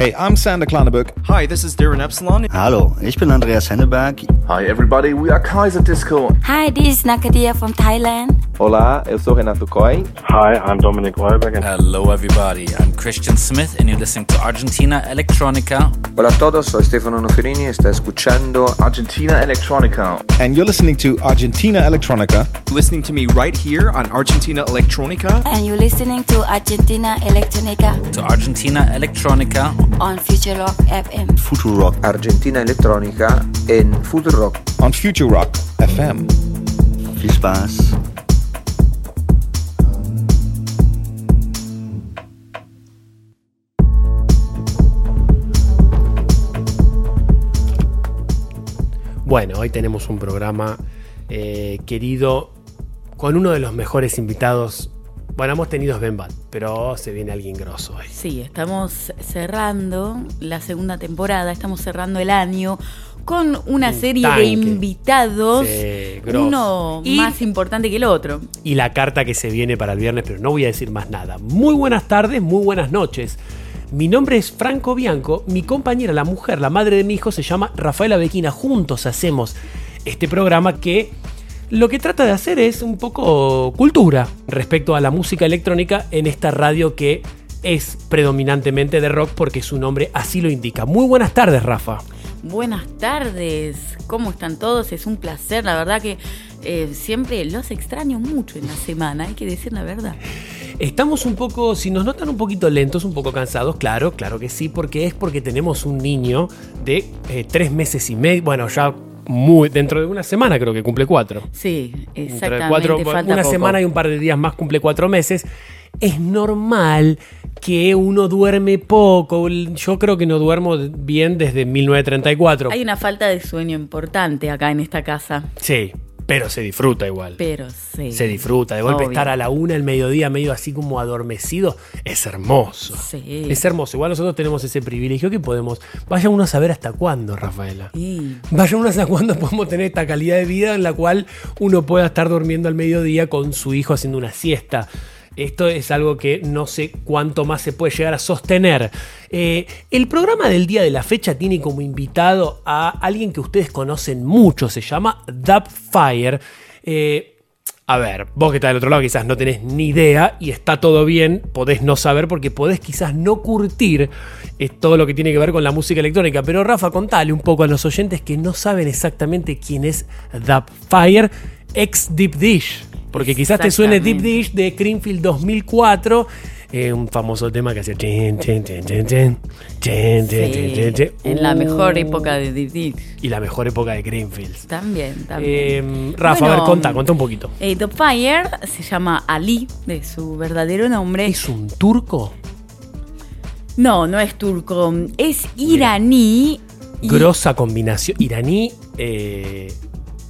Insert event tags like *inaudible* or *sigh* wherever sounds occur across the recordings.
Hey, I'm Sander Klanenberg. Hi, this is Darren Epsilon. Hallo, ich bin Andreas Henneberg. Hi everybody, we are Kaiser Disco. Hi, this is Nakadia from Thailand. Olá, eu sou Renato Coy. Hi, I'm Dominic Royberg. Hello everybody, I'm Christian Smith and you're listening to Argentina Electronica. Hola a todos, soy Stefano Noferini y está escuchando Argentina Electronica. And you're listening to Argentina Electronica. Listening to me right here on Argentina Electronica. And you're listening to Argentina Electronica To Argentina Electronica. on Future Rock FM. Futurock. Argentina Electrónica en Futurock. On Future Rock FM. Viel Spaß. Bueno, hoy tenemos un programa eh, querido con uno de los mejores invitados. Bueno, hemos tenido Ben Bat, pero se viene alguien grosso hoy. Sí, estamos cerrando la segunda temporada, estamos cerrando el año con una Un serie tanque. de invitados, Sí, grosso. uno Y- más importante que el otro. Y la carta que se viene para el viernes, pero no voy a decir más nada. Muy buenas tardes, muy buenas noches. Mi nombre es Franco Bianco, mi compañera, la mujer, la madre de mi hijo, se llama Rafaela Bequina. Juntos hacemos este programa que lo que trata de hacer es un poco cultura respecto a la música electrónica en esta radio que es predominantemente de rock porque su nombre así lo indica. Muy buenas tardes, Rafa. Buenas tardes, ¿cómo están todos? Es un placer, la verdad que eh, siempre los extraño mucho en la semana, hay que decir la verdad. Estamos un poco, si nos notan un poquito lentos, un poco cansados, claro, claro que sí, porque es porque tenemos un niño de eh, tres meses y medio, bueno, ya muy, dentro de una semana creo que cumple cuatro. Sí, exactamente, cuatro, falta una poco. semana y un par de días más cumple cuatro meses. Es normal que uno duerme poco. Yo creo que no duermo bien desde 1934. Hay una falta de sueño importante acá en esta casa, Sí, pero se disfruta igual. pero sí. Se disfruta. De golpe Obvio. estar a la una el mediodía, medio así como adormecido, es hermoso. Sí. Es hermoso. Igual nosotros tenemos ese privilegio que podemos. Vaya uno a saber hasta cuándo, Rafaela. Sí. Vaya uno a saber cuándo podemos tener esta calidad de vida en la cual uno pueda estar durmiendo al mediodía con su hijo haciendo una siesta. Esto es algo que no sé cuánto más se puede llegar a sostener. Eh, el programa del día de la fecha tiene como invitado a alguien que ustedes conocen mucho, se llama Dubfire. Eh, a ver, vos que estás del otro lado quizás no tenés ni idea y está todo bien, podés no saber porque podés quizás no curtir todo lo que tiene que ver con la música electrónica. Pero Rafa, contale un poco a los oyentes que no saben exactamente quién es Dubfire, ex Deep Dish. Porque quizás te suene Deep Dish de Greenfield 2004. Eh, un famoso tema que hacía en la mejor uh. época de Deep Dish. Y la mejor época de Greenfields. También también. Eh, Rafa bueno, a ver conta conta un poquito. eh, Top Fire se llama Ali de su verdadero nombre. Es un turco no no es turco. Es iraní y... grosa combinación iraní eh,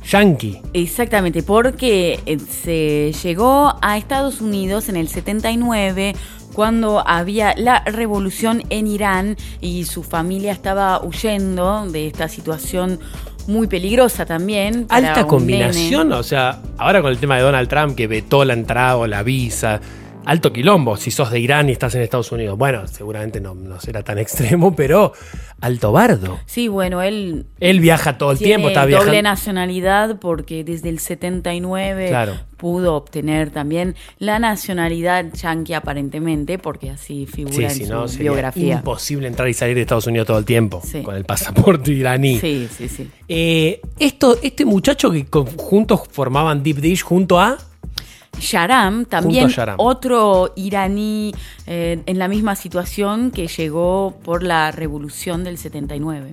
yankee. Exactamente, porque eh, se llegó a Estados Unidos en el 79 cuando había la revolución en Irán y su familia estaba huyendo de esta situación muy peligrosa también. Alta combinación, nene. o sea, ahora con el tema de Donald Trump que vetó la entrada o la visa. Alto quilombo, si sos de Irán y estás en Estados Unidos. Bueno, seguramente no, no será tan *laughs* extremo, pero alto bardo. Sí, bueno, él Él viaja todo el tiene tiempo, está doble viajando. nacionalidad porque desde el 79 Claro. pudo obtener también la nacionalidad yanqui aparentemente, porque así figura Sí, en si su no, sería biografía. imposible entrar y salir de Estados Unidos todo el tiempo Sí. con el pasaporte *laughs* iraní. Sí, sí, sí. Eh, esto, este muchacho que con- juntos formaban Deep Dish junto a Sharam, también Sharam. otro iraní eh, en la misma situación que llegó por la revolución del 79.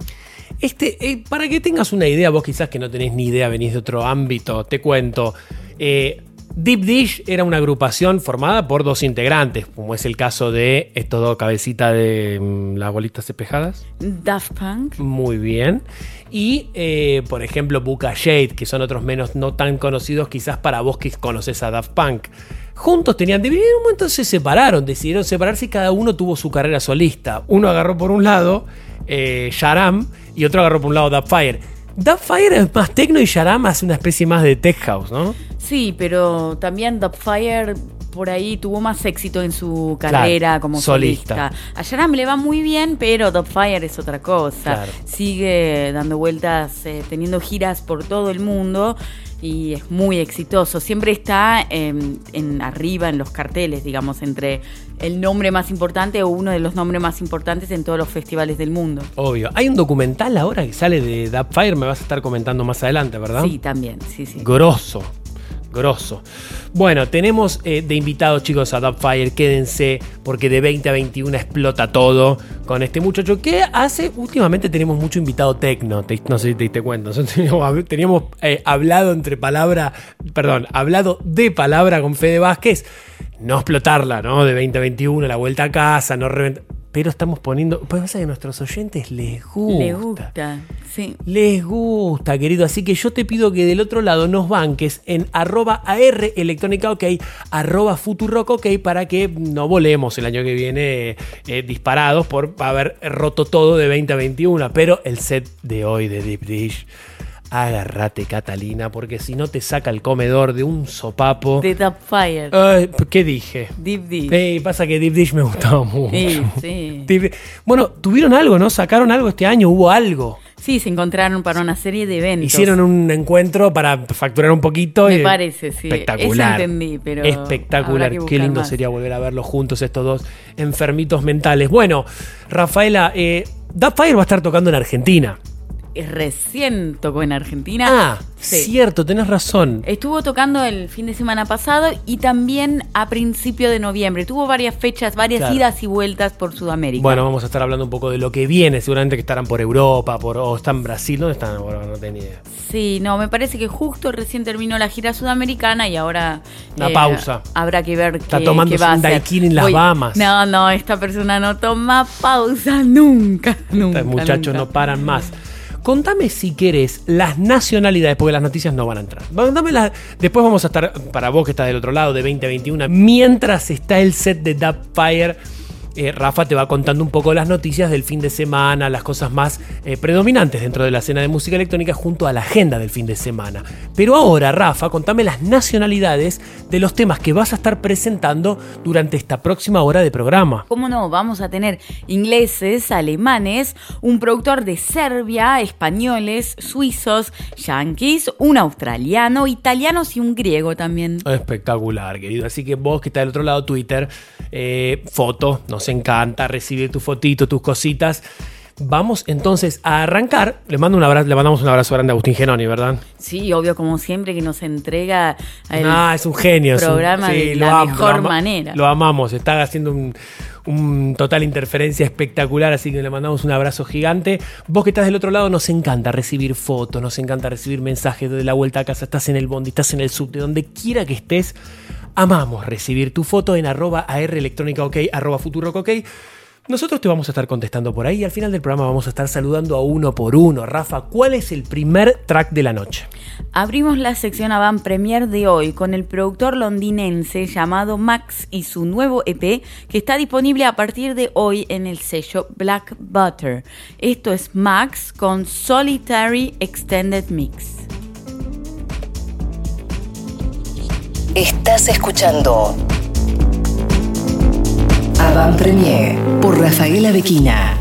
Este, eh, para que tengas una idea, vos quizás que no tenés ni idea, venís de otro ámbito, te cuento. eh, Deep Dish era una agrupación formada por dos integrantes, como es el caso de estos dos cabecitas de mm, las bolitas espejadas. Daft Punk. Muy bien. Y, eh, por ejemplo, Buka Shade, que son otros menos no tan conocidos quizás para vos que conoces a Daft Punk. Juntos tenían, en un momento se separaron, decidieron separarse y cada uno tuvo su carrera solista. Uno agarró por un lado eh, Sharam y otro agarró por un lado Daft Fire. Daft Fire es más techno y Sharam hace una especie más de tech house, ¿no? Sí, pero también Fire por ahí tuvo más éxito en su carrera como solista. A Sharam le va muy bien, pero Fire es otra cosa. Sigue dando vueltas, eh, teniendo giras por todo el mundo y es muy exitoso. Siempre está en, arriba en los carteles, digamos, entre el nombre más importante o uno de los nombres más importantes en todos los festivales del mundo. Obvio. Hay un documental ahora que sale de Fire, me vas a estar comentando más adelante, ¿verdad? Sí, también, sí, sí. Grosso Bueno, tenemos eh, de invitados, chicos, a Fire. Quédense, porque de 20 a 21 explota todo con este muchacho que hace. Últimamente tenemos mucho invitado tecno. no sé si te diste cuenta. teníamos, eh, hablado entre palabra, perdón, hablado de palabra con Fede Vázquez. No explotarla, ¿no? De 20 a 21, la vuelta a casa, no reventar pero estamos poniendo. Pues pasa que a nuestros oyentes les gusta. Les gusta, sí. Les gusta, querido. Así que yo te pido que del otro lado nos banques en arroba AR electrónica ok, arroba futurock ok, para que no volemos el año que viene eh, disparados por haber roto todo de 20 a 21. Pero el set de hoy de Deep Dish agárrate Catalina, porque si no te saca el comedor de un sopapo. De Top Fire. ¿Qué dije? Deep Dish. pasa que Deep Dish me gustaba mucho. Sí, sí. bueno, tuvieron algo, ¿no? Sacaron algo este año, hubo algo. Sí, se encontraron para una serie de eventos. Hicieron un encuentro para facturar un poquito. Me parece, sí. Espectacular. Eso entendí, pero. Espectacular. Qué lindo sería volver a verlos juntos, estos dos enfermitos mentales. Bueno, Rafaela, eh, Fire va a estar tocando en Argentina recién tocó en Argentina. Ah, cierto, tenés razón. Estuvo tocando el fin de semana pasado y también a principio de noviembre. Tuvo varias fechas, varias idas y vueltas por Sudamérica. Bueno, vamos a estar hablando un poco de lo que viene. Seguramente que estarán por Europa, por, o están en Brasil. ¿Dónde están? Bueno, no tengo idea. Sí, no, me parece que justo recién terminó la gira sudamericana y ahora. Una eh, pausa. Habrá que ver Está tomando un daiquiri en las Bahamas. No, no, esta persona no toma pausa nunca. *laughs* nunca Estos muchachos no paran más. Contame si querés las nacionalidades, porque las noticias no van a entrar. después vamos a estar, para vos que estás del otro lado, de 2021, mientras está el set de Dub Fire eh, Rafa te va contando un poco las noticias del fin de semana, las cosas más eh, predominantes dentro de la escena de música electrónica junto a la agenda del fin de semana. Pero ahora, Rafa, contame las nacionalidades de los temas que vas a estar presentando durante esta próxima hora de programa. ¿Cómo no? Vamos a tener ingleses, alemanes, un productor de Serbia, españoles, suizos, yanquis, un australiano, italianos y un griego también. Espectacular, querido. Así que vos que está del otro lado Twitter, eh, foto, no sé encanta recibir tu fotito, tus cositas. Vamos entonces a arrancar. Le, mando un abrazo, le mandamos un abrazo grande a Agustín Genoni, ¿verdad? Sí, obvio, como siempre, que nos entrega el ah, es un genio, programa de la mejor manera. Lo amamos, está haciendo un, un, total interferencia espectacular, así que le mandamos un abrazo gigante. Vos que estás del otro lado, nos encanta recibir fotos, nos encanta recibir mensajes de la vuelta a casa, estás en el bondi, estás en el subte, donde quiera que estés Amamos recibir tu foto en arroba AR electrónica ok, arroba futuro ok. Nosotros te vamos a estar contestando por ahí y al final del programa vamos a estar saludando a uno por uno. Rafa, ¿cuál es el primer track de la noche? Abrimos la sección Avant Premier de hoy con el productor londinense llamado Max y su nuevo EP que está disponible a partir de hoy en el sello Black Butter. Esto es Max con Solitary Extended Mix. Estás escuchando Avant Premier por Rafaela Bequina.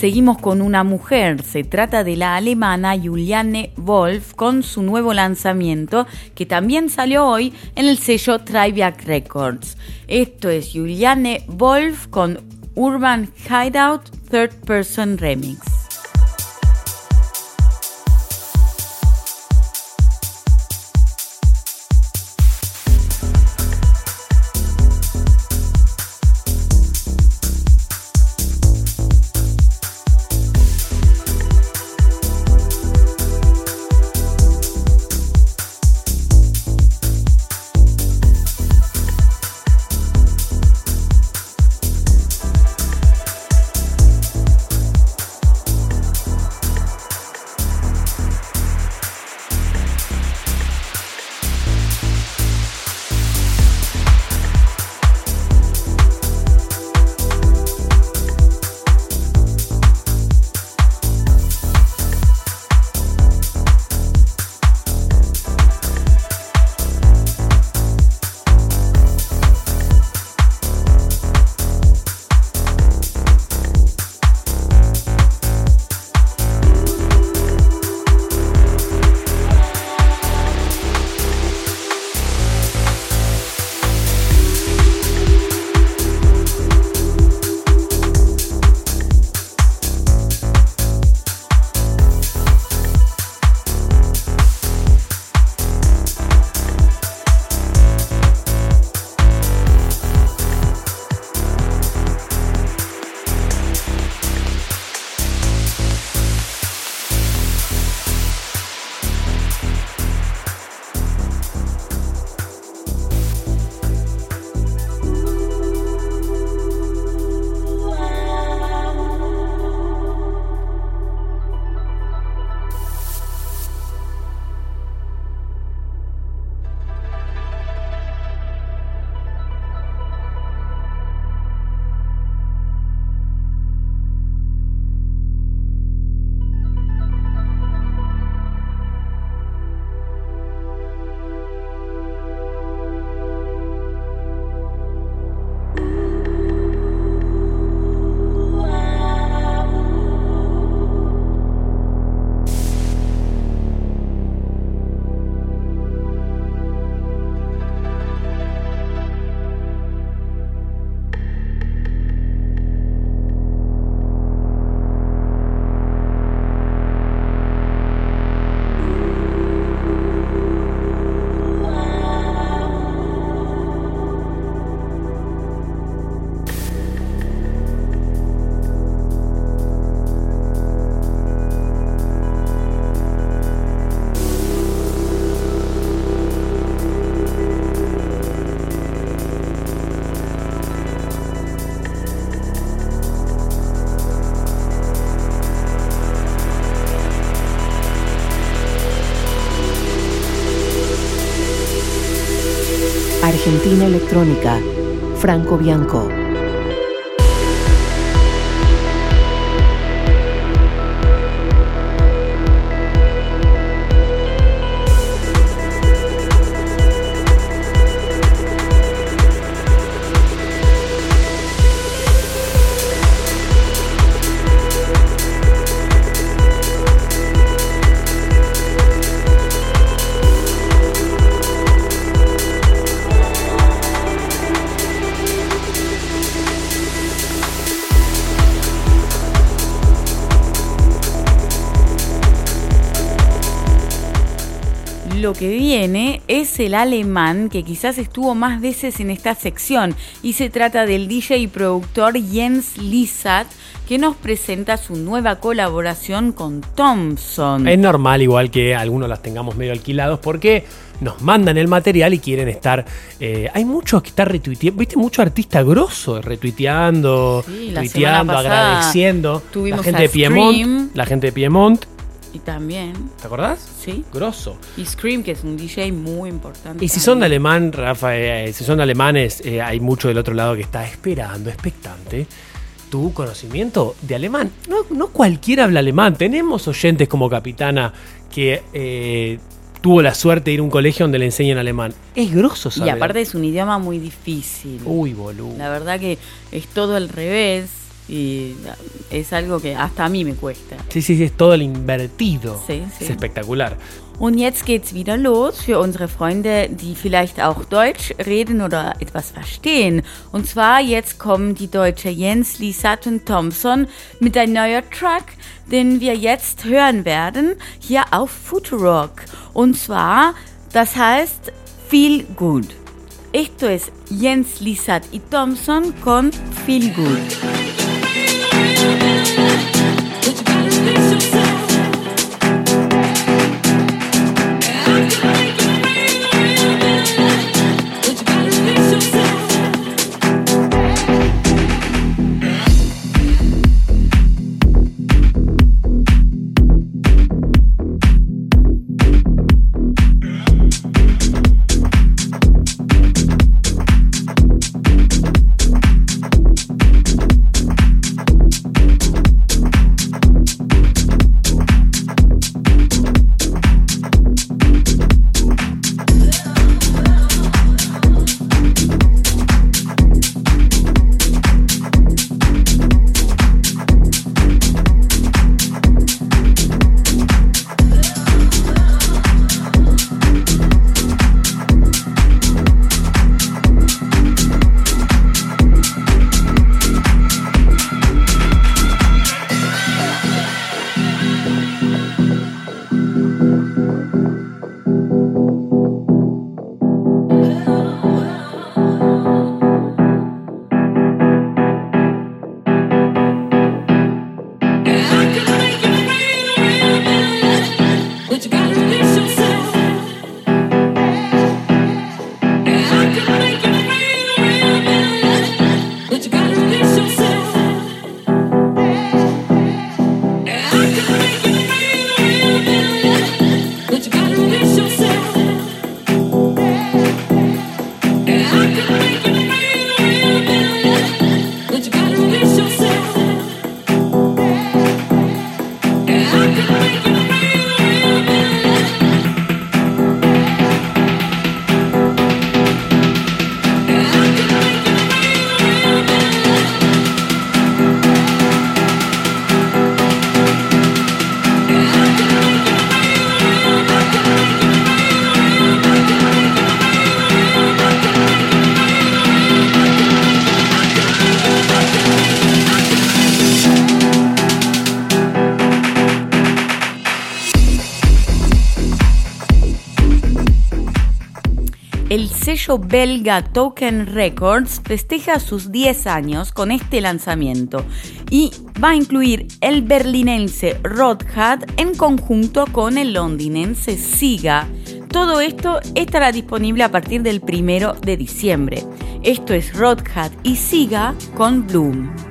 Seguimos con una mujer, se trata de la alemana Juliane Wolf con su nuevo lanzamiento que también salió hoy en el sello Triviac Records. Esto es Juliane Wolf con Urban Hideout Third Person Remix. Electrónica, Franco Bianco. Lo que viene es el alemán que quizás estuvo más veces en esta sección y se trata del DJ y productor Jens Lissat que nos presenta su nueva colaboración con Thompson. Es normal igual que algunos las tengamos medio alquilados porque nos mandan el material y quieren estar... eh, hay muchos que están retuiteando, viste, mucho artista grosso retuiteando, Sí, tuiteando, agradeciendo. tuvimos la gente de Piemont, la gente de Piemont, Y también, ¿te acordás? sí. Grosso. Y Scream, que es un DJ muy importante. Y si son de alemán, Rafa, eh, si son de alemanes, eh, hay mucho del otro lado que está esperando, expectante. Tu conocimiento de alemán. No, no cualquiera habla alemán. Tenemos oyentes como Capitana que eh, tuvo la suerte de ir a un colegio donde le enseñan alemán. Es grosso Y saber. aparte es un idioma muy difícil. Uy, boludo. La verdad que es todo al revés. Y es algo que hasta a mí me cuesta. Sí, sí, sí, es todo el invertido. Sí, sí. Es espectacular. Und jetzt geht's wieder los für unsere Freunde, die vielleicht auch Deutsch reden oder etwas verstehen. Und zwar jetzt kommen die Deutsche Jens Lee Sutton Thompson mit ein neuer Track, den wir jetzt hören werden, hier auf Futurock. Und zwar, das heißt Feel Good. Esto es Jens Lizat y Thompson con Feel Good. El belga Token Records festeja sus 10 años con este lanzamiento y va a incluir el berlinense Rodhat en conjunto con el londinense Siga. Todo esto estará disponible a partir del primero de diciembre. Esto es Rodhat y Siga con Bloom.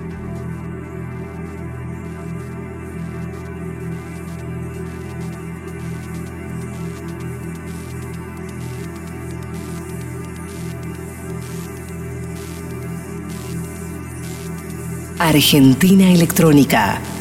Argentina Electrónica.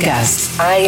Podcast. A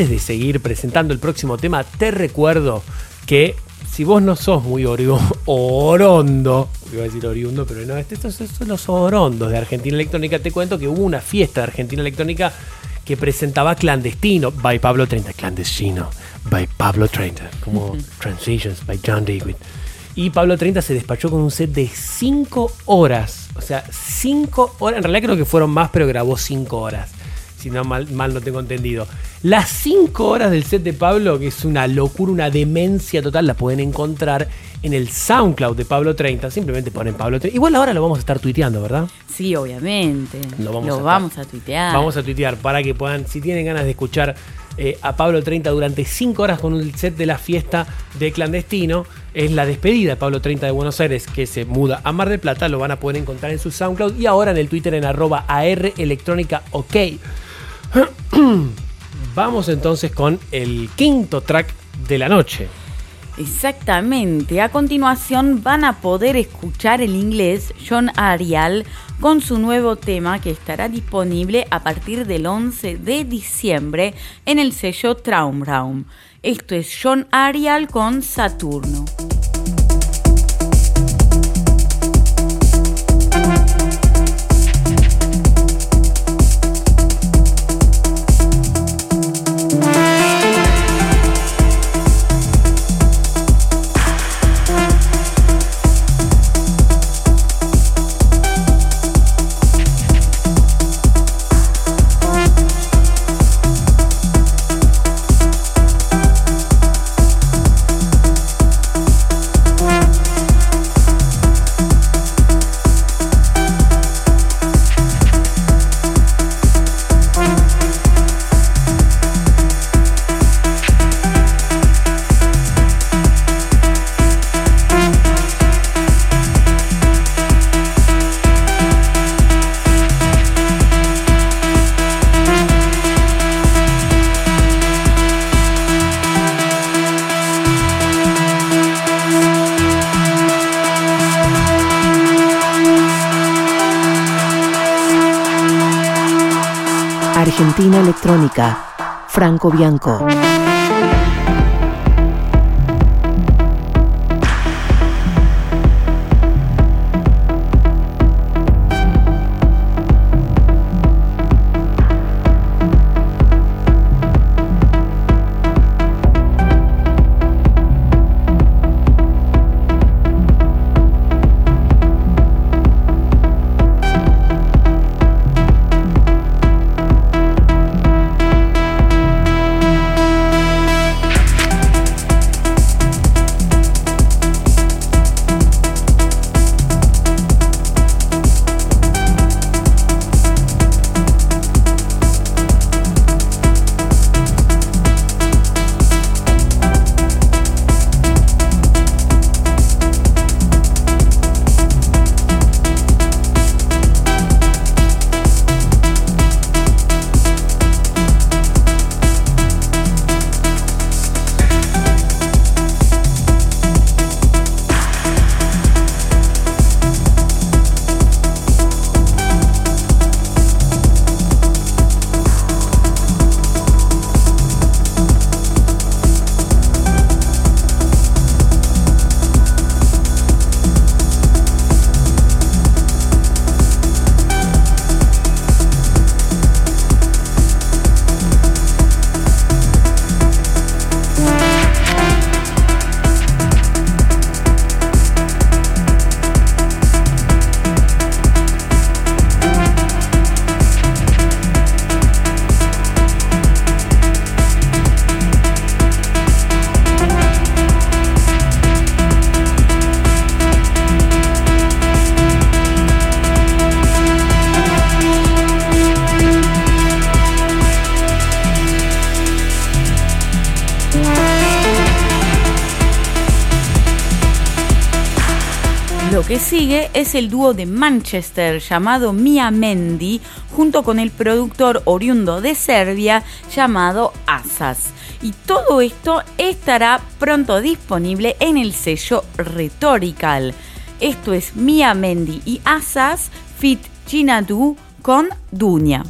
Antes de seguir presentando el próximo tema, te recuerdo que si vos no sos muy *laughs* orondo, iba a decir oriundo, pero no, este- estos son los orondos de Argentina Electrónica, te cuento que hubo una fiesta de Argentina Electrónica que presentaba Clandestino by Pablo 30, Clandestino by Pablo 30, como Transitions by John Dewey. Y Pablo 30 se despachó con un set de 5 horas. O sea, 5 horas. En realidad creo que fueron más, pero grabó 5 horas. Si no mal, mal no tengo entendido. Las 5 horas del set de Pablo, que es una locura, una demencia total, la pueden encontrar en el SoundCloud de Pablo 30. Simplemente ponen Pablo 30. Igual ahora lo vamos a estar tuiteando, ¿verdad? Sí, obviamente. Lo vamos, a, vamos a tuitear. Vamos a tuitear para que puedan, si tienen ganas de escuchar eh, a Pablo 30 durante 5 horas con el set de la fiesta de clandestino, es la despedida de Pablo 30 de Buenos Aires que se muda a Mar del Plata, lo van a poder encontrar en su SoundCloud y ahora en el Twitter en arroba AR Electrónica OK. *clears throat* Vamos entonces con el quinto track de la noche. Exactamente. A continuación van a poder escuchar el inglés John Arial con su nuevo tema que estará disponible a partir del 11 de diciembre en el sello Traumraum. Esto es John Arial con Saturno. Franco Bianco. Es el dúo de Manchester llamado Mia Mendy junto con el productor oriundo de Serbia llamado Asas. Y todo esto estará pronto disponible en el sello Rhetorical. Esto es Mia Mendy y Asas Fit Gina Du con Dunia.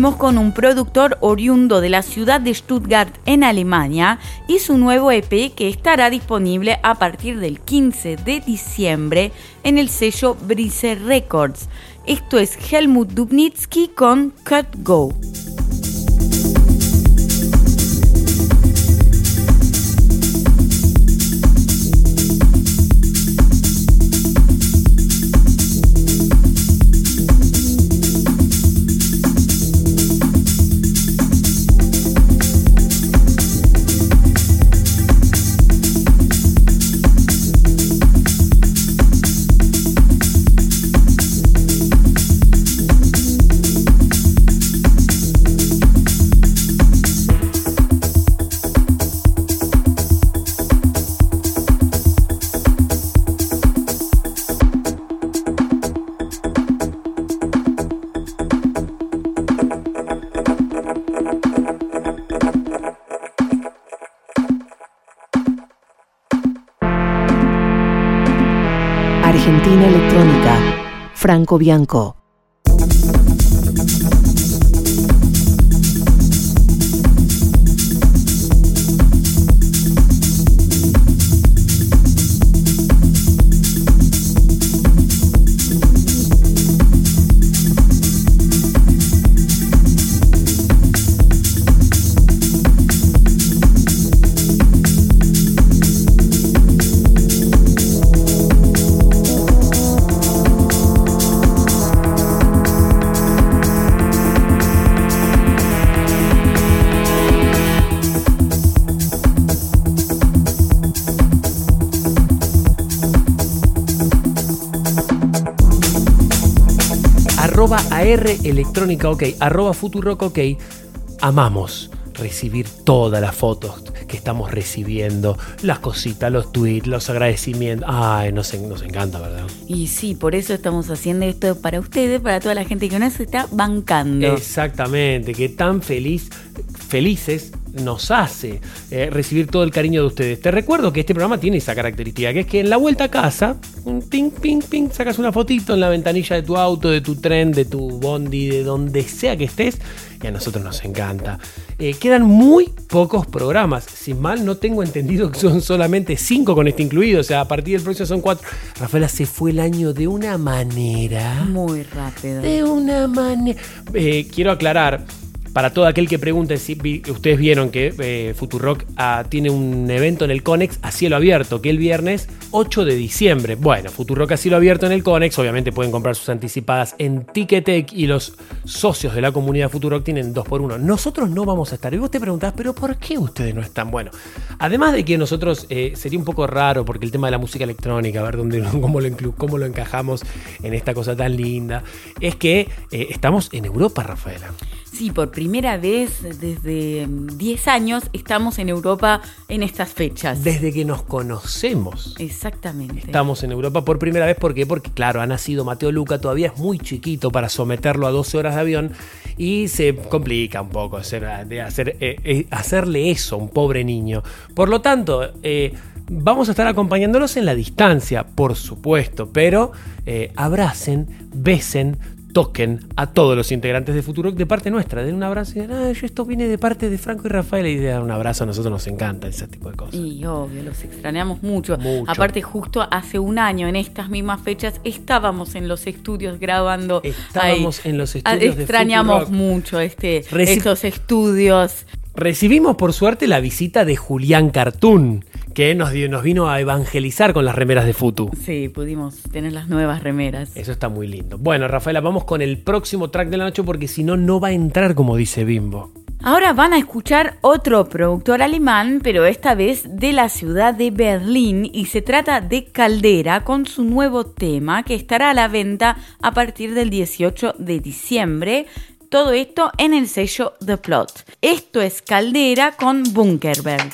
Con un productor oriundo de la ciudad de Stuttgart en Alemania y su nuevo EP que estará disponible a partir del 15 de diciembre en el sello Brise Records. Esto es Helmut Dubnitsky con Cut Go. Franco Bianco. Arroba AR Electrónica OK, arroba Futurock OK, amamos recibir todas las fotos que estamos recibiendo, las cositas, los tweets, los agradecimientos. Ay, nos, en- nos encanta, ¿verdad? Y sí, por eso estamos haciendo esto para ustedes, para toda la gente que nos está bancando. Exactamente, que tan feliz, felices nos hace eh, recibir todo el cariño de ustedes. Te recuerdo que este programa tiene esa característica, que es que en la vuelta a casa, un ping, ping, ping, sacas una fotito en la ventanilla de tu auto, de tu tren, de tu bondi, de donde sea que estés, y a nosotros nos encanta. Eh, quedan muy pocos programas, sin mal no tengo entendido que son solamente cinco con este incluido, o sea, a partir del próximo son cuatro. Rafaela se fue el año de una manera... Muy rápido. De una manera. Eh, quiero aclarar. Para todo aquel que pregunte si ustedes vieron que eh, Futurock ah, tiene un evento en el Conex a cielo abierto, que el viernes 8 de diciembre. Bueno, Futurock a cielo abierto en el Conex, obviamente pueden comprar sus anticipadas en Ticketek y los socios de la comunidad Futurock tienen 2x1. Nosotros no vamos a estar. Y vos te preguntás, pero ¿por qué ustedes no están? Bueno, además de que nosotros eh, sería un poco raro porque el tema de la música electrónica, a ver dónde, *laughs* cómo, lo cómo lo encajamos en esta cosa tan linda, es que eh, estamos en Europa, Rafaela. Sí, por primera vez desde mm, 10 años estamos en Europa en estas fechas. Desde que nos conocemos. Exactamente. Estamos en Europa por primera vez, ¿por qué? Porque claro, ha nacido Mateo Luca, todavía es muy chiquito para someterlo a 12 horas de avión y se complica un poco hacer, de hacer, eh, eh, hacerle eso a un pobre niño. Por lo tanto, eh, vamos a estar acompañándolos en la distancia, por supuesto, pero eh, abracen, besen, toquen a todos los integrantes de Futuro de parte nuestra. Den un abrazo y digan, "Ah, yo esto viene de parte de Franco y Rafael y dan un abrazo, a nosotros nos encanta ese tipo de cosas. Y obvio, los extrañamos mucho. Mucho. Aparte, justo hace un año, en estas mismas fechas, estábamos en los estudios grabando. Estábamos en los Ah, estudios de Extrañamos Futurock. mucho este, Reci- estos estudios. Recibimos por suerte la visita de Julián Cartoon, que nos, nos vino a evangelizar con las remeras de Futu. Sí, pudimos tener las nuevas remeras. Eso está muy lindo. Bueno, Rafaela, vamos con el próximo track de la noche porque si no, no va a entrar como dice Bimbo. Ahora van a escuchar otro productor alemán, pero esta vez de la ciudad de Berlín, y se trata de Caldera con su nuevo tema que estará a la venta a partir del 18 de diciembre. Todo esto en el sello The Plot. Esto es Caldera con Bunkerberg.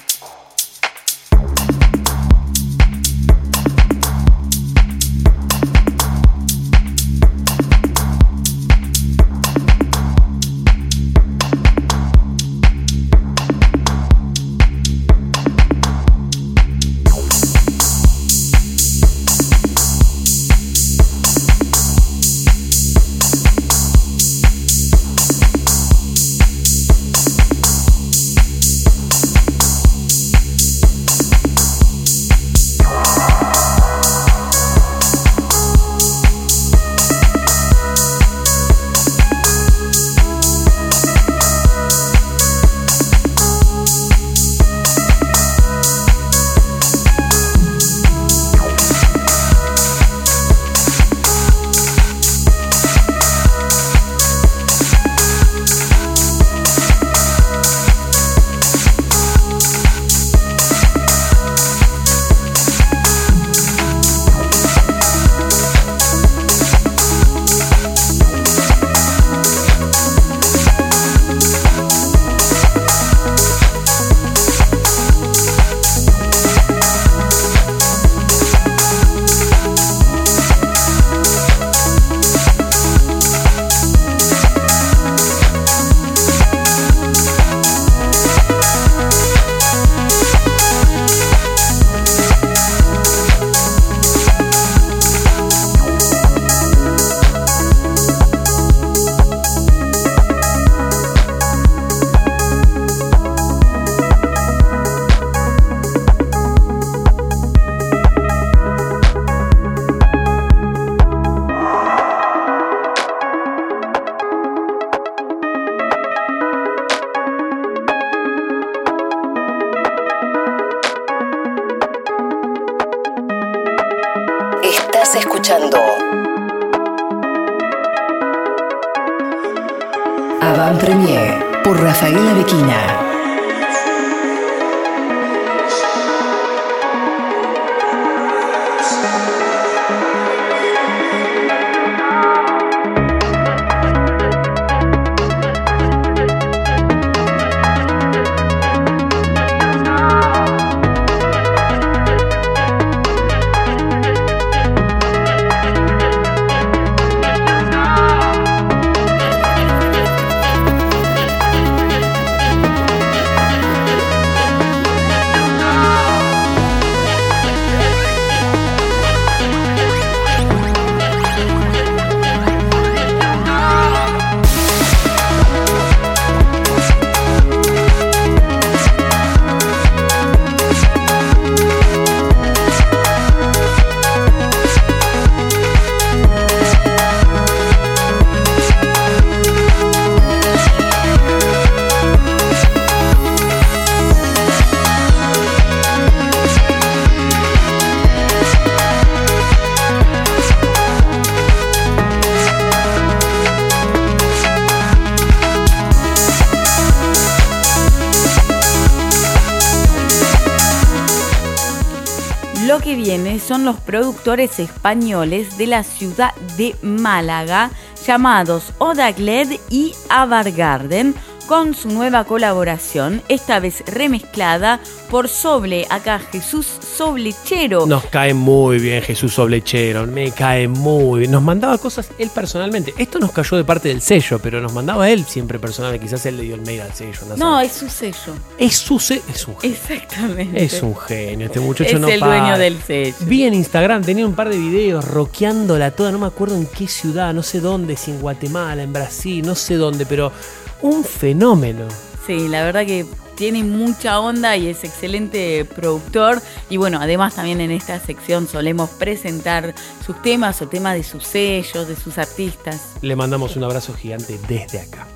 Los productores españoles de la ciudad de Málaga llamados Odagled y Avargarden con su nueva colaboración, esta vez remezclada por Soble, acá Jesús Soblechero. Nos cae muy bien Jesús Soblechero, me cae muy bien. Nos mandaba cosas él personalmente. Esto nos cayó de parte del sello, pero nos mandaba él siempre personalmente. Quizás él le dio el mail al sello. No, es su sello. es su sello. Es un genio. Exactamente. Es un genio, este muchacho Es no el para. dueño del sello. Vi en Instagram, tenía un par de videos rockeándola toda, no me acuerdo en qué ciudad, no sé dónde, si en Guatemala, en Brasil, no sé dónde, pero un fenómeno. Sí, la verdad que tiene mucha onda y es excelente productor. Y bueno, además también en esta sección solemos presentar sus temas o temas de sus sellos, de sus artistas. Le mandamos un abrazo gigante desde acá.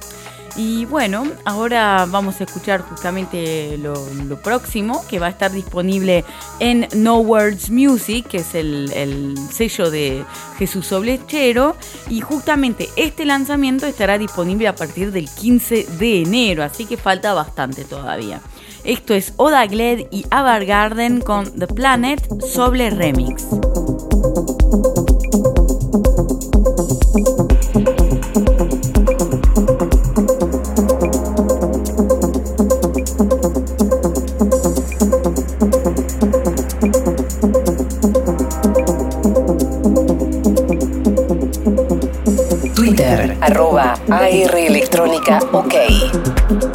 Y bueno, ahora vamos a escuchar justamente lo, lo próximo que va a estar disponible en No Words Music, que es el, el sello de Jesús Soblechero. Y justamente este lanzamiento estará disponible a partir del 15 de enero, así que falta bastante todavía. Esto es Oda Gled y Avargarden con The Planet Soble Remix. Twitter, arroba AR Electrónica OK.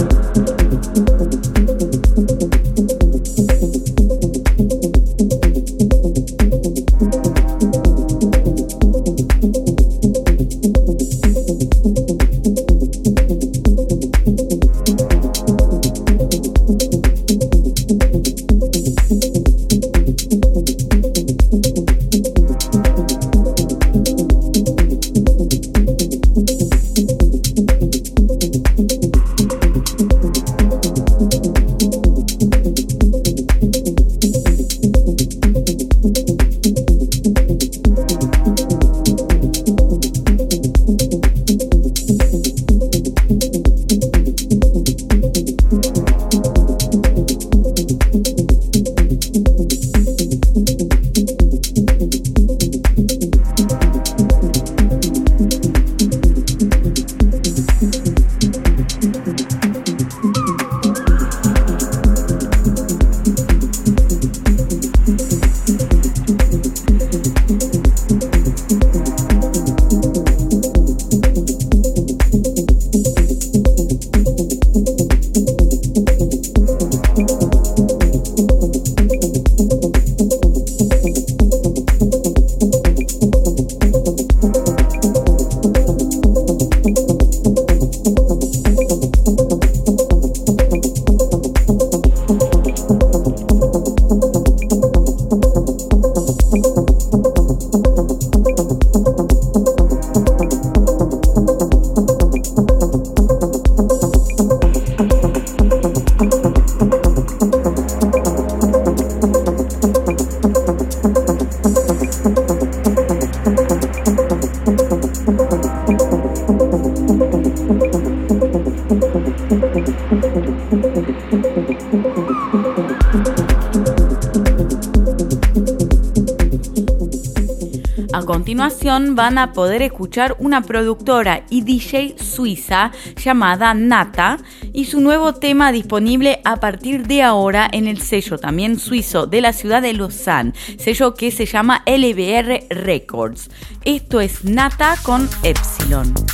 Van a poder escuchar una productora y DJ suiza llamada Nata y su nuevo tema disponible a partir de ahora en el sello también suizo de la ciudad de Lausanne, sello que se llama LBR Records. Esto es Nata con Epsilon.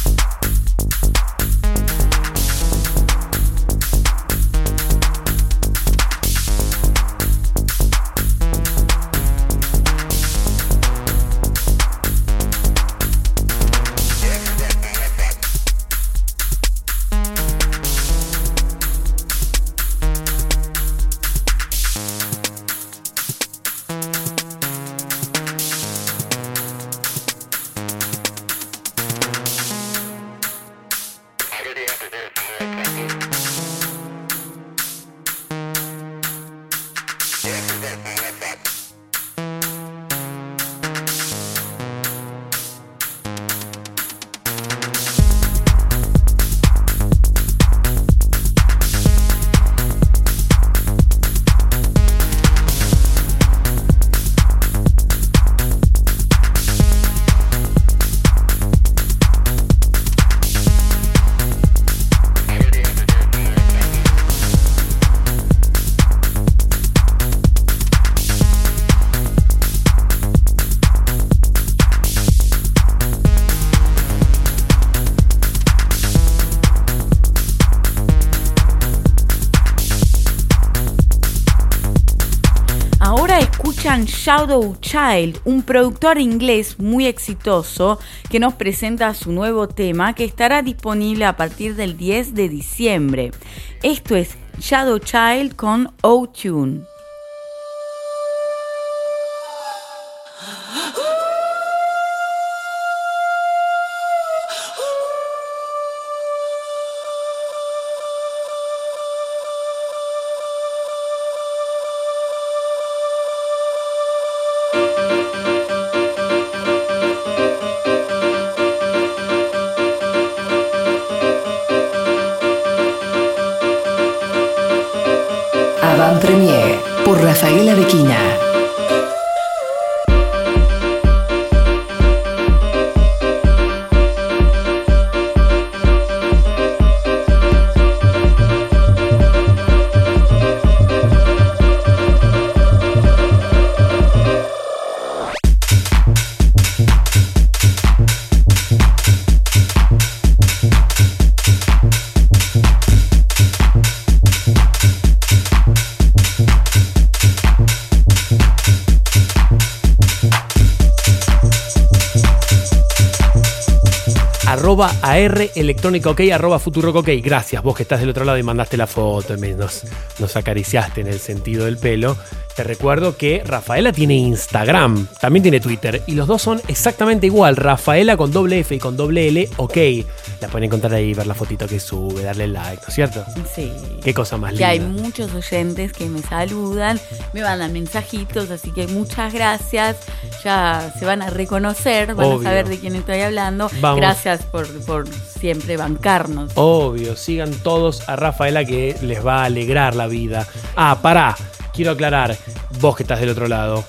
Shadow Child, un productor inglés muy exitoso que nos presenta su nuevo tema que estará disponible a partir del 10 de diciembre. Esto es Shadow Child con O-Tune. Arroba AR electrónica ok, arroba futurock ok. Gracias, vos que estás del otro lado y mandaste la foto, nos, nos acariciaste en el sentido del pelo. Te recuerdo que Rafaela tiene Instagram, también tiene Twitter, y los dos son exactamente igual. Rafaela con doble F y con doble L, ok. La pueden encontrar ahí, ver la fotito que sube, darle like, ¿no es cierto? Sí. Qué cosa más Que linda. hay muchos oyentes que me saludan, me mandan mensajitos, así que muchas gracias. Ya se van a reconocer, van Obvio. a saber de quién estoy hablando. Vamos. Gracias por, por siempre bancarnos. Obvio, sigan todos a Rafaela que les va a alegrar la vida. Ah, pará, quiero aclarar, vos que estás del otro lado,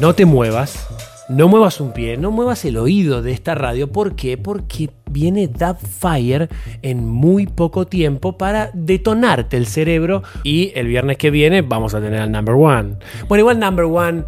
no te muevas, no muevas un pie, no muevas el oído de esta radio. ¿Por qué? Porque viene Dub Fire en muy poco tiempo para detonarte el cerebro y el viernes que viene vamos a tener al number one. Bueno, igual number one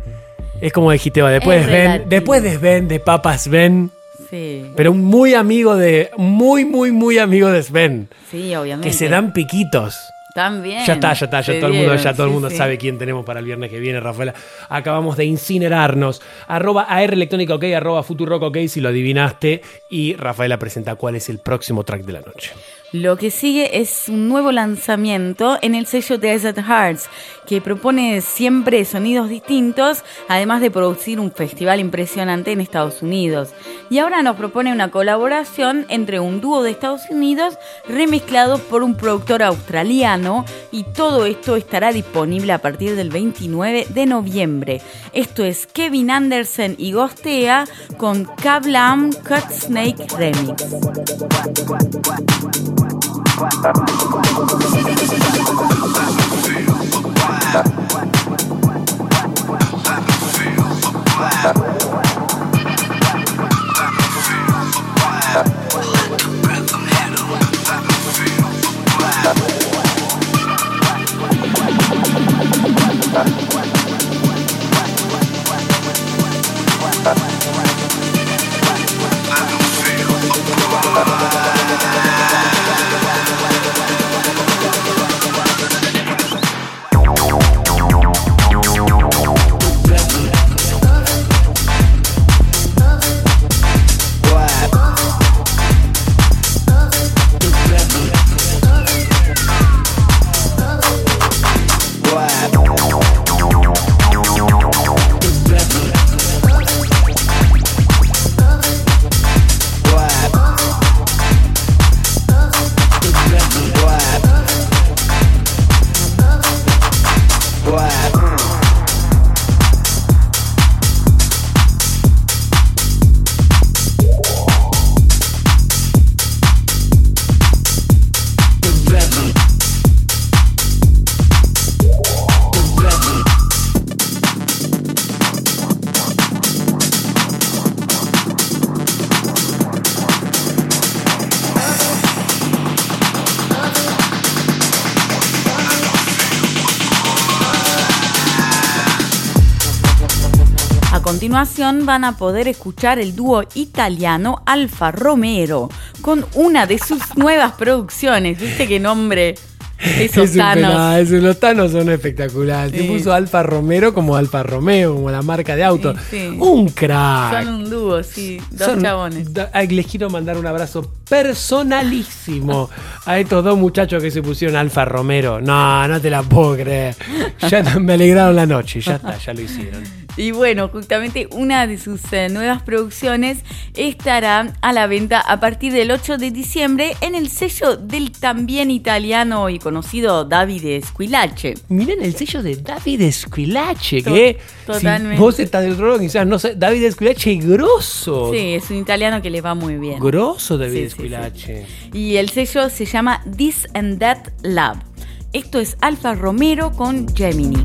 es como dijiste, va, después Es de Sven, relativo. después de Sven, de Papa Sven. Sí, Pero un muy amigo de. Muy, muy, muy amigo de Sven. sí, obviamente. Que se dan piquitos. También. Ya está, ya está, ya todo el mundo, ya todo el mundo sí. sabe quién tenemos para el viernes que viene, Rafaela. Acabamos de incinerarnos. Arroba AR Electrónica OK, arroba Futurock OK si lo adivinaste. Y Rafaela presenta cuál es el próximo track de la noche. Lo que sigue es un nuevo lanzamiento en el sello Desert Hearts, que propone siempre sonidos distintos, además de producir un festival impresionante en Estados Unidos. Y ahora nos propone una colaboración entre un dúo de Estados Unidos remezclado por un productor australiano, y todo esto estará disponible a partir del 29 de noviembre. Esto es Kevin Anderson y Gostea con Kablam Cut Snake Remix. A continuación van a poder escuchar el dúo italiano Alfa Romero con una de sus nuevas producciones. ¿Viste qué nombre? Esos *laughs* Es tanos. pena- esos- los tanos son espectaculares. Te Sí. puso Alfa Romero como Alfa Romeo, como la marca de auto. Sí, sí. Un crack. Son un dúo, sí, dos Son- chabones. les quiero mandar un abrazo personalísimo a estos dos muchachos que se pusieron Alfa Romero. No, no te la puedo creer. Ya me alegraron la noche, ya está, ya lo hicieron. Y bueno, justamente una de sus eh, nuevas producciones estará a la venta a partir del 8 de diciembre en el sello del también italiano y conocido Davide Squillace. Miren el sello de David Esquilache, que To- si totalmente. vos estás del otro lado, quizás no sé, David Esquilache grosso. Sí, es un italiano que le va muy bien. Grosso David Sí. Y el sello se llama This and That Lab. Esto es Alfa Romero con Gemini.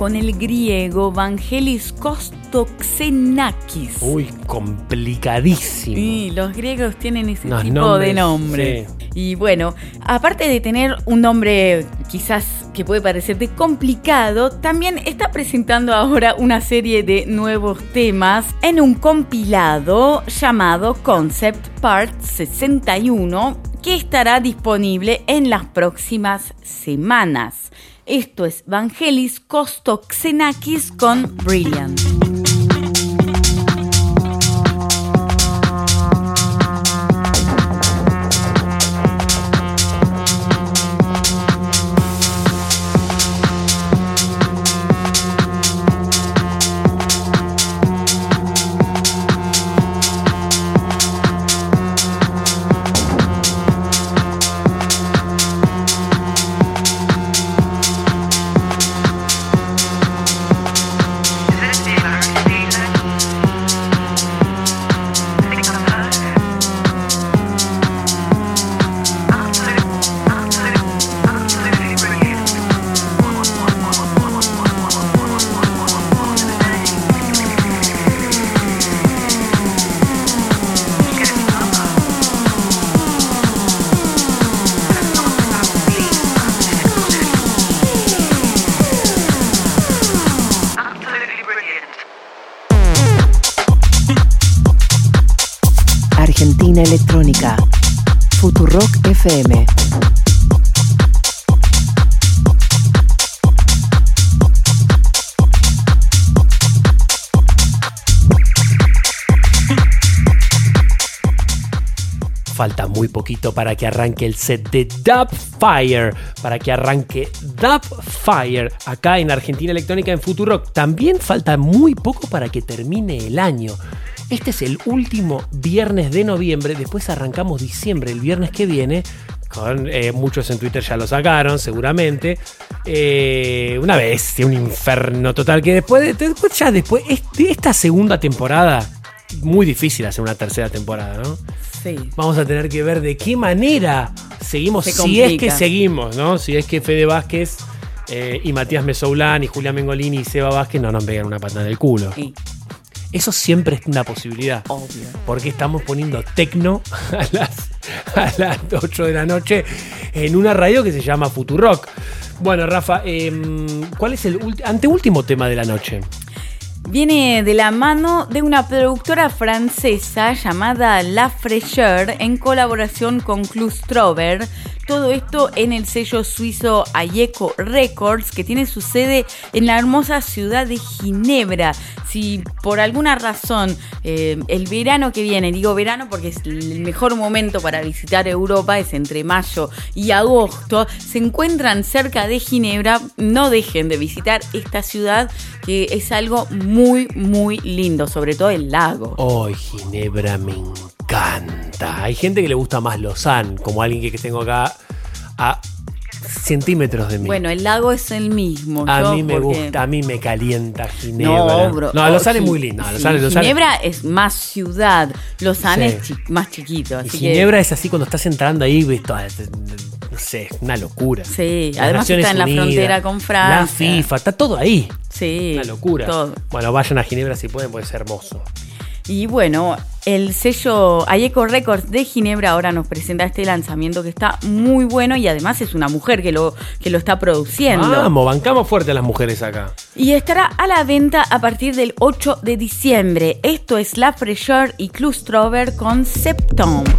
Con el griego Vangelis Kostoxenakis. Uy, complicadísimo. Sí, los griegos tienen ese tipo nombres, de nombres. Y bueno, aparte de tener un nombre quizás que puede parecerte complicado, también está presentando ahora una serie de nuevos temas en un compilado llamado Concept Part 61 que estará disponible en las próximas semanas. Esto es Vangelis Kostoxenakis con Brilliant. Poquito para que arranque el set de Dub Fire. Para que arranque Dub Fire acá en Argentina Electrónica en Futurock. También falta muy poco para que termine el año. Este es el último viernes de noviembre. Después arrancamos diciembre, el viernes que viene. Con, eh, muchos en Twitter ya lo sacaron, seguramente. Eh, una vez, un infierno total. Que después, de- después ya después de esta segunda temporada, muy difícil hacer una tercera temporada, ¿no? Sí. Vamos a tener que ver de qué manera seguimos, Se si es que seguimos, ¿no? Si es que Fede Vázquez eh, y Matías Mesoulán y Julián Mengolini y Seba Vázquez no nos pegan una patada en el culo. Sí. Eso siempre es una posibilidad. Obvio. Porque estamos poniendo tecno a las, a las 8 de la noche en una radio que se llama Futurock. Bueno, Rafa, em, ¿cuál es el anteúltimo tema de la noche? Viene de la mano de una productora francesa llamada La Fraîcheur en colaboración con Clustrover. Todo esto en el sello suizo Ayeco Records que tiene su sede en la hermosa ciudad de Ginebra. Si por alguna razón eh, el verano que viene, digo verano porque es el mejor momento para visitar Europa, es entre mayo y agosto, se encuentran cerca de Ginebra, no dejen de visitar esta ciudad que es algo muy, muy lindo, sobre todo el lago. Hoy Ginebra me encanta. Hay gente que le gusta más Lausanne, como alguien que, que tengo acá a centímetros de mí. Bueno, el lago es el mismo. a yo mí me porque- gusta, a mí me calienta Ginebra. No, bro. No, es muy sí, Lausanne- Ginebra es más ciudad, Sí. es chi- más chiquito. y Ginebra que, es así cuando estás entrando ahí, ves toda- no sé, una locura. Sí, Las además Naciones está en la frontera con La Francia. FIFA, está todo ahí. Sí, Una locura. todo. Bueno, vayan a Ginebra si pueden, puede ser hermoso. Y bueno, el sello Ayeco Records de Ginebra ahora nos presenta este lanzamiento que está muy bueno y además es una mujer que lo, que lo está produciendo. Vamos, bancamos fuerte a las mujeres acá. Y estará a la venta a partir del 8 de diciembre. Esto es La Fraîcheur y Clustrover con Septembre.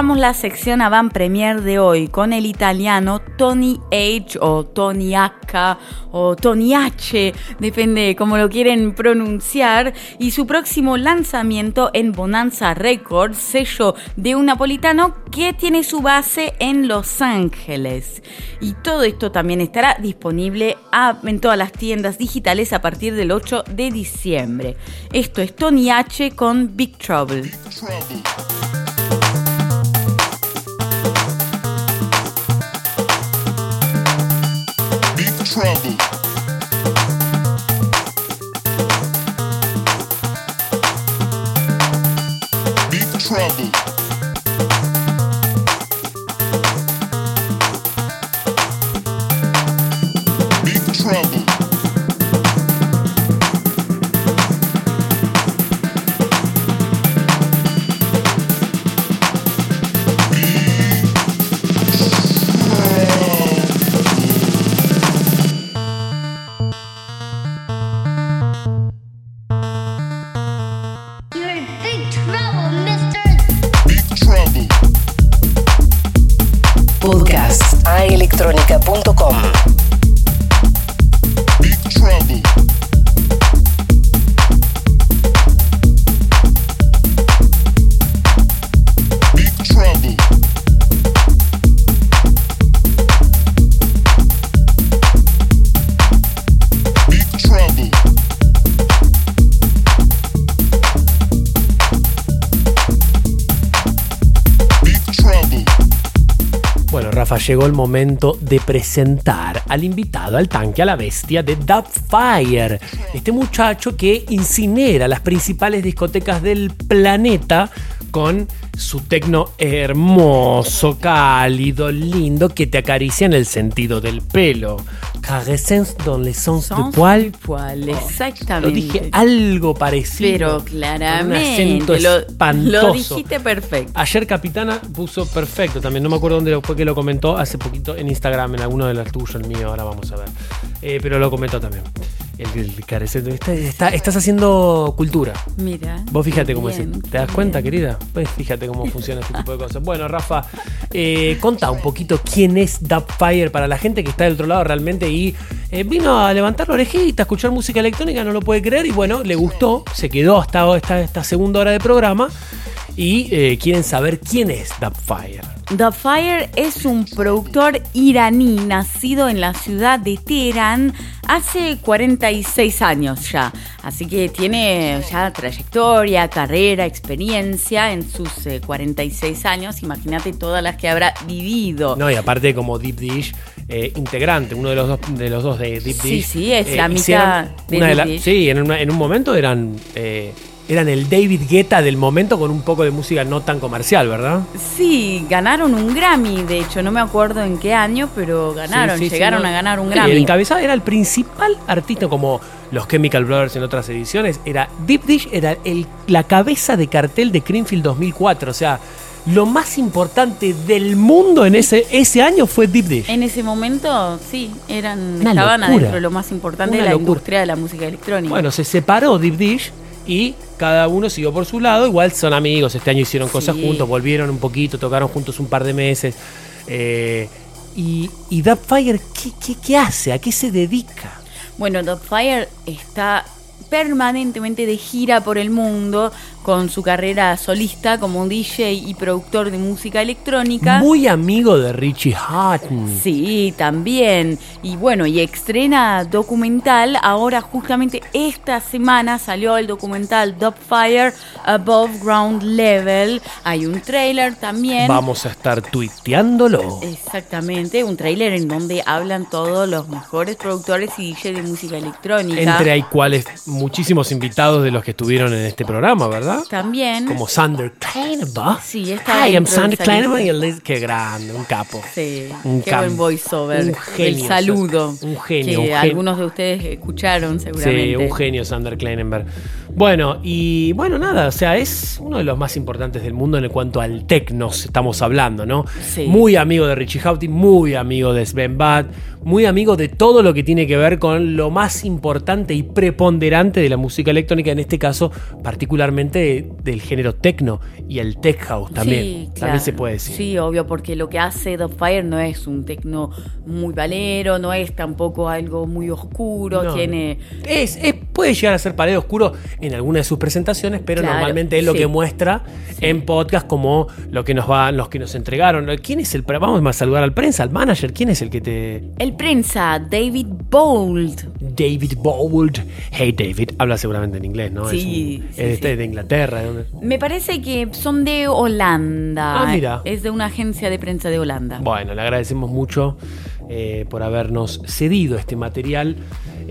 Cerramos la sección Avant Premier de hoy con el italiano Tony H o Tony H o Tony H, depende de cómo lo quieren pronunciar, y su próximo lanzamiento en Bonanza Records, sello de un napolitano que tiene su base en Los Ángeles. Y todo esto también estará disponible en todas las tiendas digitales a partir del 8 de diciembre. Esto es Tony H con. Big trouble. Big trouble. Llegó el momento de presentar al invitado, al tanque, a la bestia de Dubfire. Este muchacho que incinera las principales discotecas del planeta con su tecno hermoso, cálido, lindo, que te acaricia en el sentido del pelo. Caressence dans les sens de poil. poil, Lo exactamente. dije algo parecido. Pero con un claramente, acento lo, espantoso. lo dijiste perfecto. Ayer Capitana puso perfecto también. No me acuerdo dónde lo- fue que lo comentó hace poquito en Instagram, en alguno de los tuyos, el mío, ahora vamos a ver. Eh, pero lo comentó también. El, el. Está- está- estás haciendo cultura. Mira. Vos fíjate cómo Bien, es. ¿Te das cuenta, querida? Pues fíjate cómo funciona este tipo de cosas. Bueno, Rafa, eh, contá un poquito quién es Dubfire para la gente que está del otro lado realmente y eh, vino a levantar la orejita, a escuchar música electrónica, no lo puede creer y bueno, le gustó, se quedó hasta esta, esta segunda hora de programa y eh, quieren saber quién es Dubfire. The Fire es un productor iraní nacido en la ciudad de Teherán hace 46 años ya. Así que tiene ya trayectoria, carrera, experiencia en sus eh, 46 años. Imagínate todas las que habrá vivido. No, y aparte como Deep Dish, eh, integrante, uno de los dos de, los dos de Deep Sí, Dish. sí, es la mitad de Deep la- Dish. Sí, en, una- en un momento eran, eh, eran el David Guetta del momento con un poco de música no tan comercial, ¿verdad? Sí, ganaron un Grammy, de hecho, no me acuerdo en qué año, pero ganaron, Sí, sí, sí, llegaron a ganar un Grammy. El encabezado era el principal artista, como los Chemical Brothers en otras ediciones. Era Deep Dish, era el, la cabeza de cartel de Creamfield 2004. O sea, lo más importante del mundo en ese, ese año fue Deep Dish. En ese momento, sí, eran, Una estaban locura. adentro de lo más importante Una de la locura. industria de la música electrónica. Bueno, se separó Deep Dish y cada uno siguió por su lado. Igual son amigos, este año hicieron cosas Sí. juntos, volvieron un poquito, tocaron juntos un par de meses. Eh, y, y Dubfire, ¿qué, qué, qué hace? ¿A qué se dedica? Bueno, Dubfire está permanentemente de gira por el mundo con su carrera solista como DJ y productor de música electrónica. Muy amigo de Richie Hutton. Sí, también. Y bueno, y estrena documental. Ahora, justamente esta semana salió el documental Dubfire Above Ground Level. Hay un trailer también. Vamos a estar tuiteándolo. Exactamente, un trailer en donde hablan todos los mejores productores y DJ de música electrónica. Entre hay cuales muchísimos invitados de los que estuvieron en este programa, ¿verdad? También. Como Sander Kleinenbach. Sí, está Hi, I'm dentro Sander Kleinenbach. y Qué grande, un capo. Sí, Un qué buen voiceover. un genio, el saludo. un genio, Que un algunos de ustedes escucharon seguramente. Sí, un genio Sander Kleinenberg. Bueno, y bueno, nada, o sea, es uno de los más importantes del mundo en cuanto al technos estamos hablando, ¿no? Sí. Muy amigo de Richie Houghton, muy amigo de Sven Bad, muy amigo de todo lo que tiene que ver con lo más importante y preponderante de la música electrónica, en este caso particularmente del género techno y el tech house también. Sí, También claro. se puede decir. Sí, obvio, porque lo que hace The Fire no es un tecno muy valero, no es tampoco algo muy oscuro, No, tiene... Es, es- puede llegar a ser pared oscuro en alguna de sus presentaciones, pero Claro, normalmente es lo sí. que muestra en podcast como lo que nos va, los que nos entregaron. ¿Quién es el vamos a saludar al prensa, al manager? ¿Quién es el que te El prensa, David Bold. David Bold. Hey David, habla seguramente en inglés, ¿no? Sí, es, un- sí, es sí. de- de Inglaterra. ¿de dónde? Me parece que son de Holanda. Ah, mira. Es de una agencia de prensa de Holanda. Bueno, le agradecemos mucho eh, por habernos cedido este material.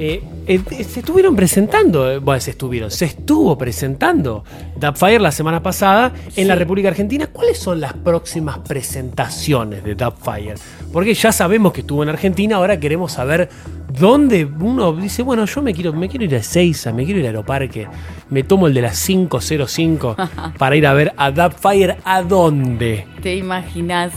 Eh, eh, se estuvieron presentando, eh, bueno, se estuvieron, se estuvo presentando Dubfire la semana pasada en la República Argentina. ¿Cuáles son las próximas presentaciones de Dubfire? Porque ya sabemos que estuvo en Argentina, ahora queremos saber dónde uno dice, bueno, yo me quiero, me quiero ir a Seiza, me quiero ir a Aeroparque, me tomo el de las *laughs* 505 para ir a ver a Dubfire, ¿a dónde? ¿Te imaginas?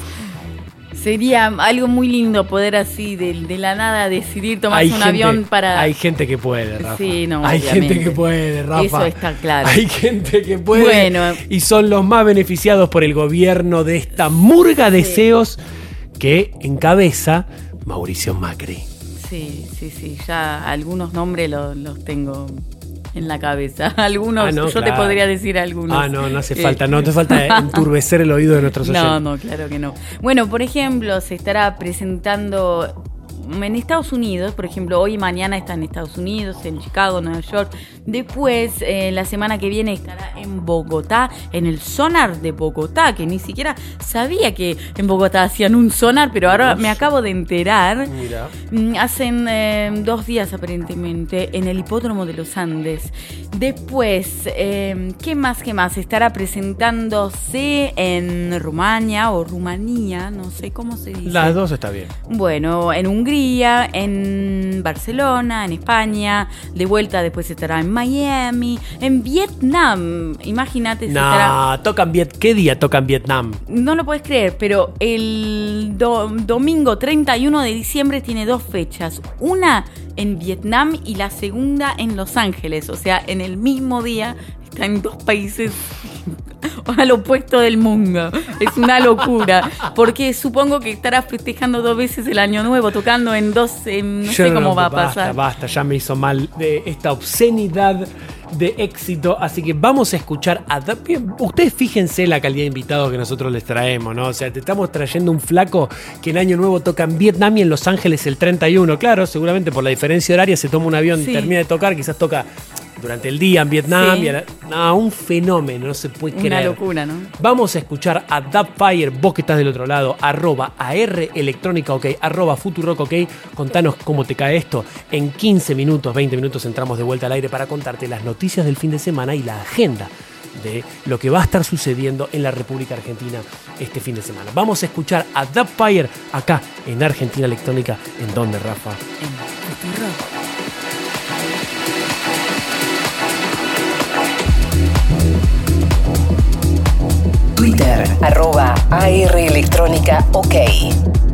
Sería algo muy lindo poder así de, de la nada decidir tomarse un gente- avión para... Hay gente que puede, Rafa. Sí, no, Hay obviamente. gente que puede, Rafa. Eso está claro. Hay gente que puede. Bueno. Y son los más beneficiados por el gobierno de esta murga de deseos que encabeza Mauricio Macri. Sí, sí, sí, ya algunos nombres los, los tengo en la cabeza. *laughs* Algunos, Ah, no, yo te podría decir algunos. Ah, no, no hace Eh, falta, no te falta *laughs* enturbecer el oído de nuestros oyentes. No, no, claro que no. Bueno, por ejemplo, se estará presentando en Estados Unidos, por ejemplo, hoy y mañana está en Estados Unidos, en Chicago, Nueva York. Después, eh, la semana que viene estará en Bogotá, en el sonar de Bogotá, que ni siquiera sabía que en Bogotá hacían un sonar, pero ahora me acabo de enterar. Mira. Mm, Hacen eh, dos días aparentemente en el hipódromo de los Andes. Después, eh, ¿qué más? ¿Qué más? Estará presentándose en Rumania o Rumanía, no sé cómo se dice. Las dos está bien. Bueno, en Hungría, en Barcelona, en España, de vuelta después estará en Miami, en Vietnam. Imagínate si estará No, tocan Viet. ¿Qué día tocan Vietnam? no lo puedes creer, pero el do- domingo 31 de diciembre tiene dos fechas. Una en Vietnam y la segunda en Los Ángeles. O sea, en el mismo día está en dos países *laughs* al opuesto del mundo. Es una locura. Porque supongo que estará festejando dos veces el año nuevo, tocando en dos. en- no Yo sé cómo va a basta, pasar. Basta, ya me hizo mal de esta obscenidad de éxito. Así que vamos a escuchar a. Ustedes fíjense la calidad de invitados que nosotros les traemos, ¿no? O sea, te estamos trayendo un flaco que en Año Nuevo toca en Vietnam y en Los Ángeles el 31. Claro, seguramente por la diferencia horaria se toma un avión y termina de tocar, quizás toca durante el día en Vietnam. Sí. y a la- no, un fenómeno, no se puede Una creer. locura, ¿no? Vamos a escuchar a Dubfire, vos que estás del otro lado, arroba AR Electrónica OK, arroba Futurock OK. Contanos cómo te cae esto. En 15 minutos, 20 minutos entramos de vuelta al aire para contarte las noticias del fin de semana y la agenda de lo que va a estar sucediendo en la República Argentina este fin de semana. Vamos a escuchar a Dubfire acá en Argentina Electrónica. ¿En dónde, Rafa? Twitter, arroba AR Electrónica OK.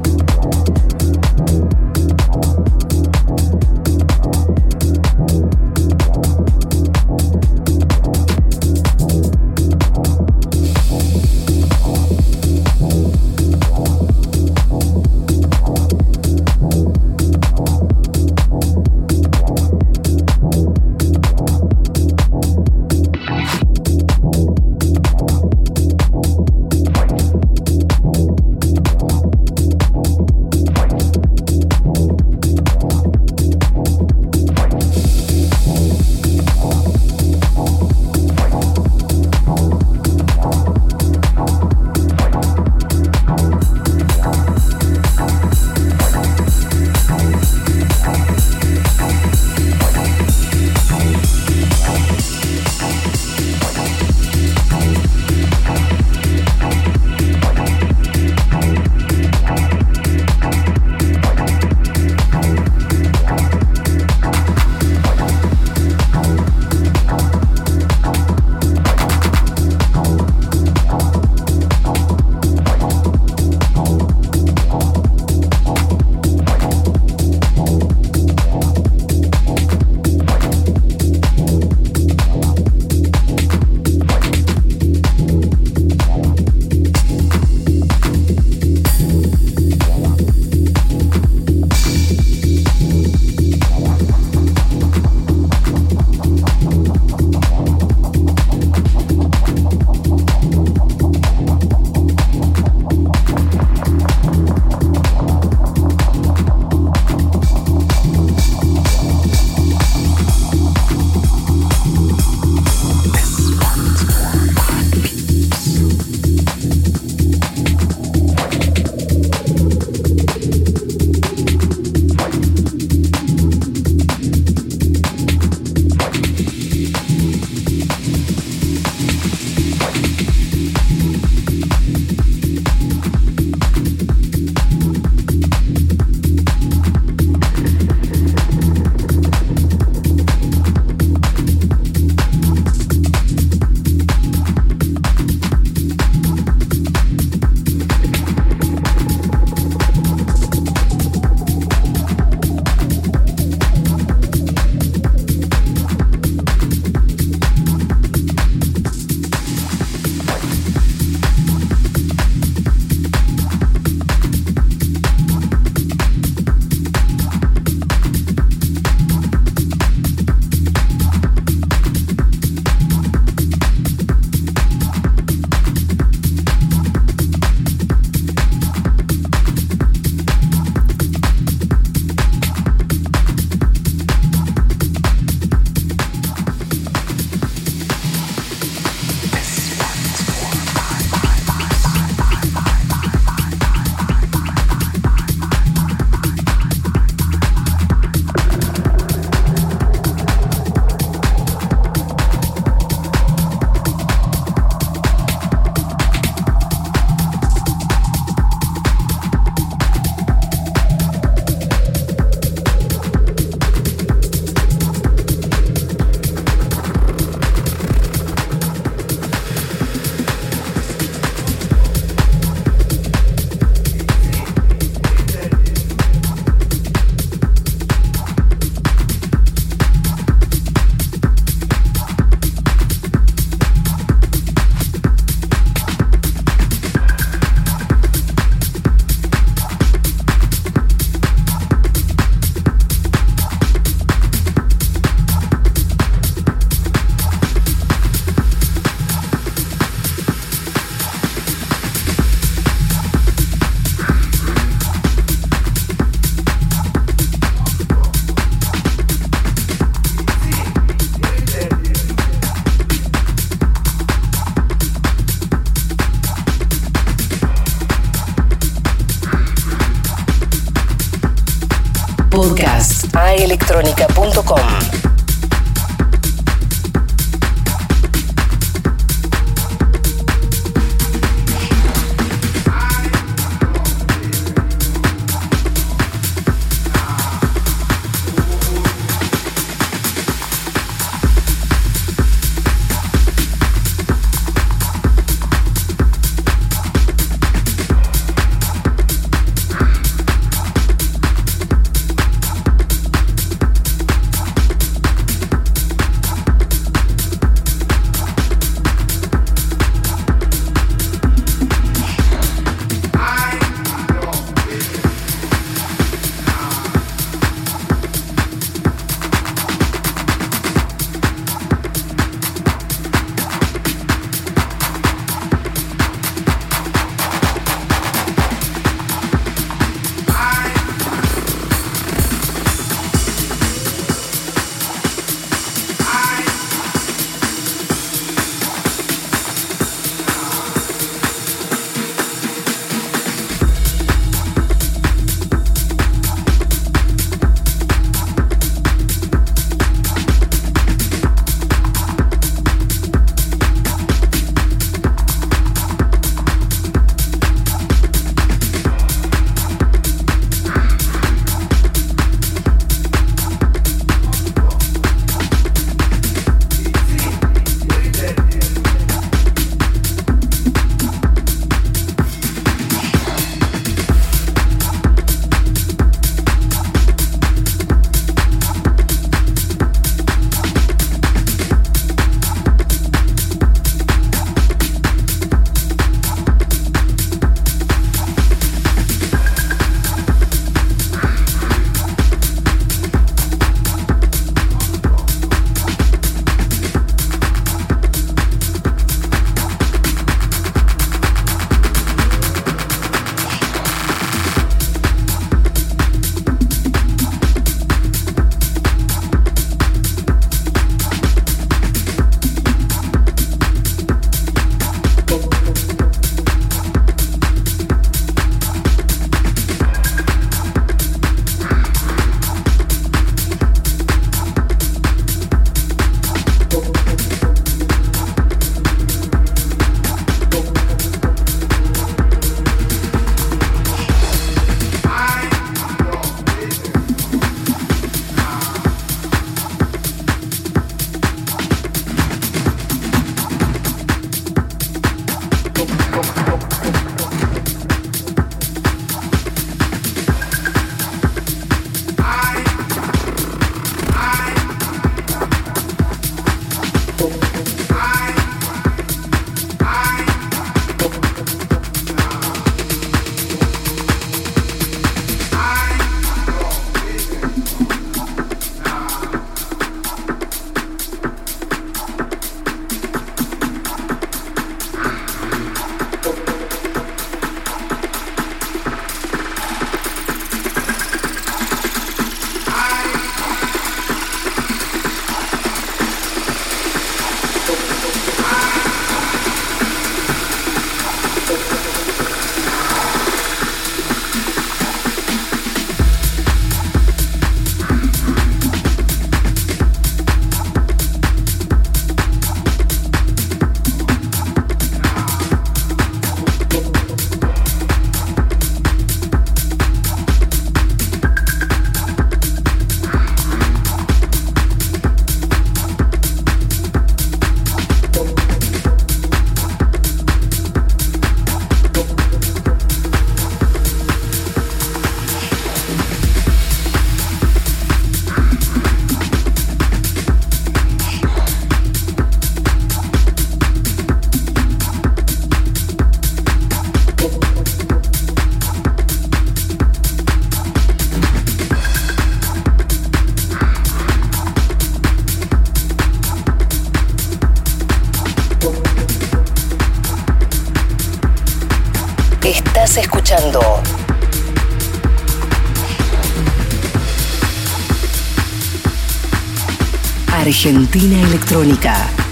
Argentina Electrónica.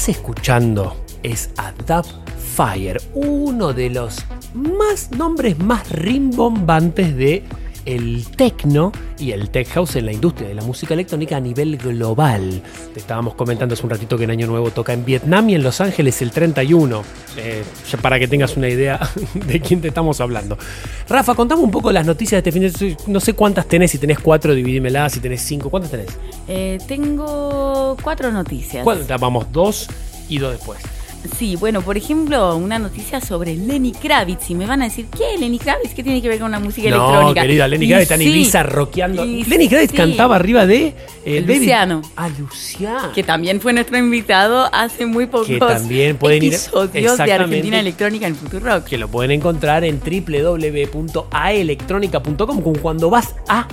Estás escuchando es a Fire, uno de los más nombres más rimbombantes de el techno y el tech house en la industria de la música electrónica a nivel global. Te estábamos comentando hace un ratito que en Año Nuevo toca en Vietnam y en Los Ángeles el 31. Eh, ya para que tengas una idea *laughs* de quién te estamos hablando. Rafa, contame un poco las noticias de este fin de semana. No sé cuántas tenés, si tenés cuatro, dividímelas, si tenés cinco. ¿Cuántas tenés? Eh, tengo cuatro noticias. ¿Cuántas? Vamos, dos y dos después. Sí, bueno, por ejemplo, una noticia sobre Lenny Kravitz. Y me van a decir, ¿qué? ¿Lenny Kravitz? ¿Qué tiene que ver con la música no, electrónica? querida, Lenny Kravitz está en Ibiza rockeando. Lenny Kravitz sí. cantaba arriba de eh, David- Luciano. Ah, Luciano. Que también fue nuestro invitado hace muy pocos Que también pueden ir- episodios de exactamente. Argentina Electrónica en Futurock. que lo pueden encontrar en www.aelectronica.com, como cuando vas a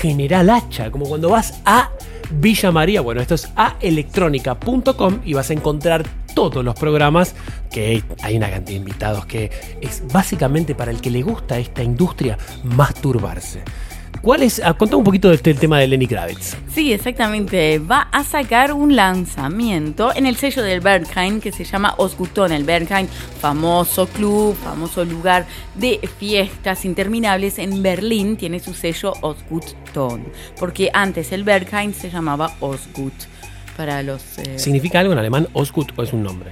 General Hacha, como cuando vas a Villa María. Bueno, esto es aelectronica.com y vas a encontrar todos los programas, que hay una cantidad de invitados que es básicamente para el que le gusta esta industria masturbarse. ¿Cuál es? ah, Contá un poquito del tema de Lenny Kravitz. Sí, exactamente. Va a sacar un lanzamiento en el sello del Berghain que se llama Osgutton. El Berghain, famoso club, famoso lugar de fiestas interminables en Berlín, tiene su sello Osgutton. Porque antes el Berghain se llamaba Osgut. Para los. eh, ¿Significa algo en alemán? Osgut o es un nombre?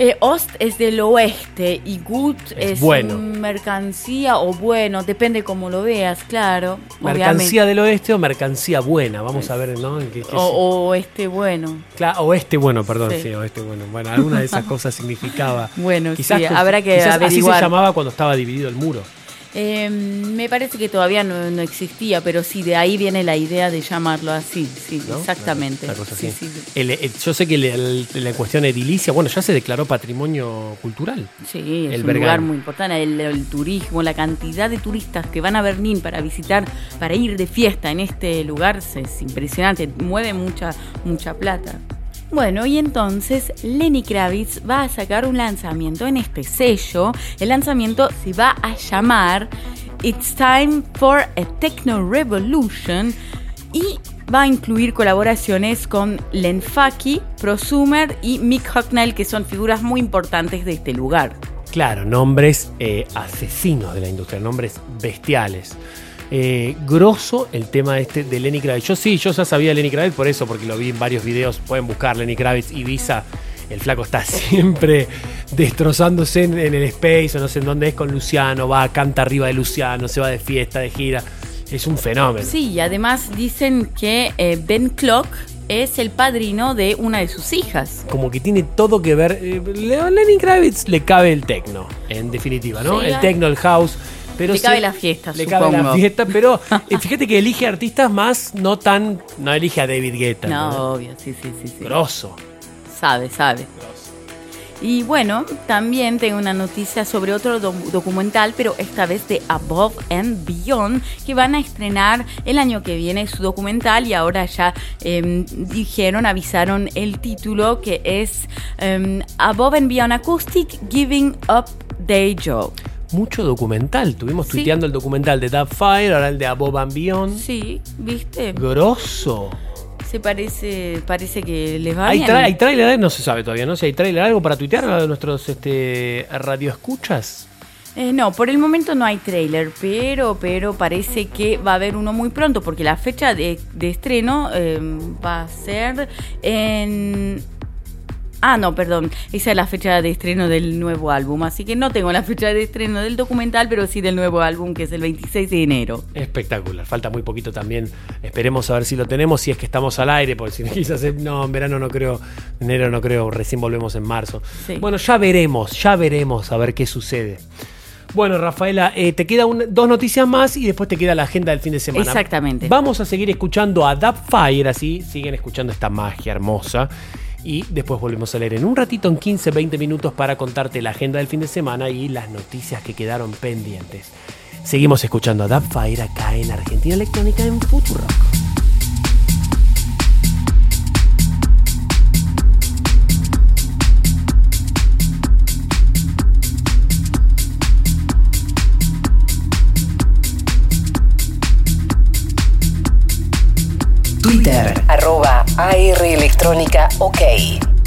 eh, Ost es del oeste y Gut Es es, bueno. mercancía o bueno, depende cómo lo veas, claro. ¿Mercancía del oeste o mercancía buena? Vamos a ver, ¿no? ¿Qué- qué- O, o este bueno. Cla- oeste bueno, perdón, sí. Sí. oeste bueno. Bueno, alguna de esas *laughs* cosas significaba. Bueno, Quizás sí, habrá que quizás Así averiguar. se llamaba cuando estaba dividido el muro. Eh, me parece que todavía no, no existía, pero sí, de ahí viene la idea de llamarlo así, sí, ¿no? exactamente. Una cosa Sí, así. sí, El- el- yo sé que el- la cuestión edilicia, bueno, ya se declaró patrimonio cultural. Sí, es El un lugar muy importante. El, el turismo, la cantidad de turistas que van a Berlín para visitar, para ir de fiesta en este lugar es impresionante. Mueve mucha, mucha plata. Bueno, y entonces Lenny Kravitz va a sacar un lanzamiento en este sello. El lanzamiento se va a llamar It's Time for a Techno Revolution y va a incluir colaboraciones con Len Faki, Prosumer y Mick Hucknall, que son figuras muy importantes de este lugar. Claro, nombres eh, asesinos de la industria, nombres bestiales. Eh, grosso el tema este de Lenny Kravitz. Yo sí, yo ya sabía de Lenny Kravitz por eso, porque lo vi en varios videos. Pueden buscar Lenny Kravitz Ibiza. El flaco está *laughs* siempre destrozándose en, en el space o no sé en dónde es con Luciano. Va, canta arriba de Luciano, se va de fiesta, de gira. Es un fenómeno. Sí, y además dicen que eh, Ben Clock es el padrino de una de sus hijas. Como que tiene todo que ver. eh, a Lenny Kravitz le cabe el tecno, en definitiva, ¿no? Sí, el tecno, el house. Pero Le se- cabe la fiesta, Le cabe la fiesta, pero *laughs* eh, fíjate que elige artistas más, no tan. No elige a David Guetta. No, obvio, sí, sí, sí. sí. Grosso. Sabe, sabe. Y bueno, también tengo una noticia sobre otro do- documental, pero esta vez de Above and Beyond, que van a estrenar el año que viene su documental y ahora ya em, dijeron, avisaron el título que es em, Above and Beyond Acoustic Giving Up Day Job. Mucho documental. Estuvimos Sí. tuiteando el documental de Dub Fire, ahora el de Above and Beyond. Sí, ¿viste? Grosso. Se parece, parece que les va ¿Hay, bien. hay trailer? No se sabe todavía, ¿no? Si hay trailer, algo para tuitear a nuestros este, radioescuchas. Eh, no, por el momento no hay trailer, pero, pero parece que va a haber uno muy pronto, porque la fecha de, de estreno eh, va a ser en... Ah, no, perdón, esa es la fecha de estreno del nuevo álbum, así que no tengo la fecha de estreno del documental, pero sí del nuevo álbum, que es el 26 de enero. Espectacular, falta muy poquito también. Esperemos a ver si lo tenemos, si es que estamos al aire, porque si no, *laughs* quizás no, en verano no creo, en enero no creo, recién volvemos en marzo. Sí. Bueno, ya veremos, ya veremos a ver qué sucede. Bueno, Rafaela, eh, te quedan dos noticias más y después te queda la agenda del fin de semana. Exactamente. Vamos a seguir escuchando a Dub Fire, así siguen escuchando esta magia hermosa. Y después volvemos a leer en un ratito, en 15, 20 minutos, para contarte la agenda del fin de semana y las noticias que quedaron pendientes. Seguimos escuchando a Dub Fire acá en Argentina Electrónica en Futuro. Twitter, arroba AR Electrónica OK.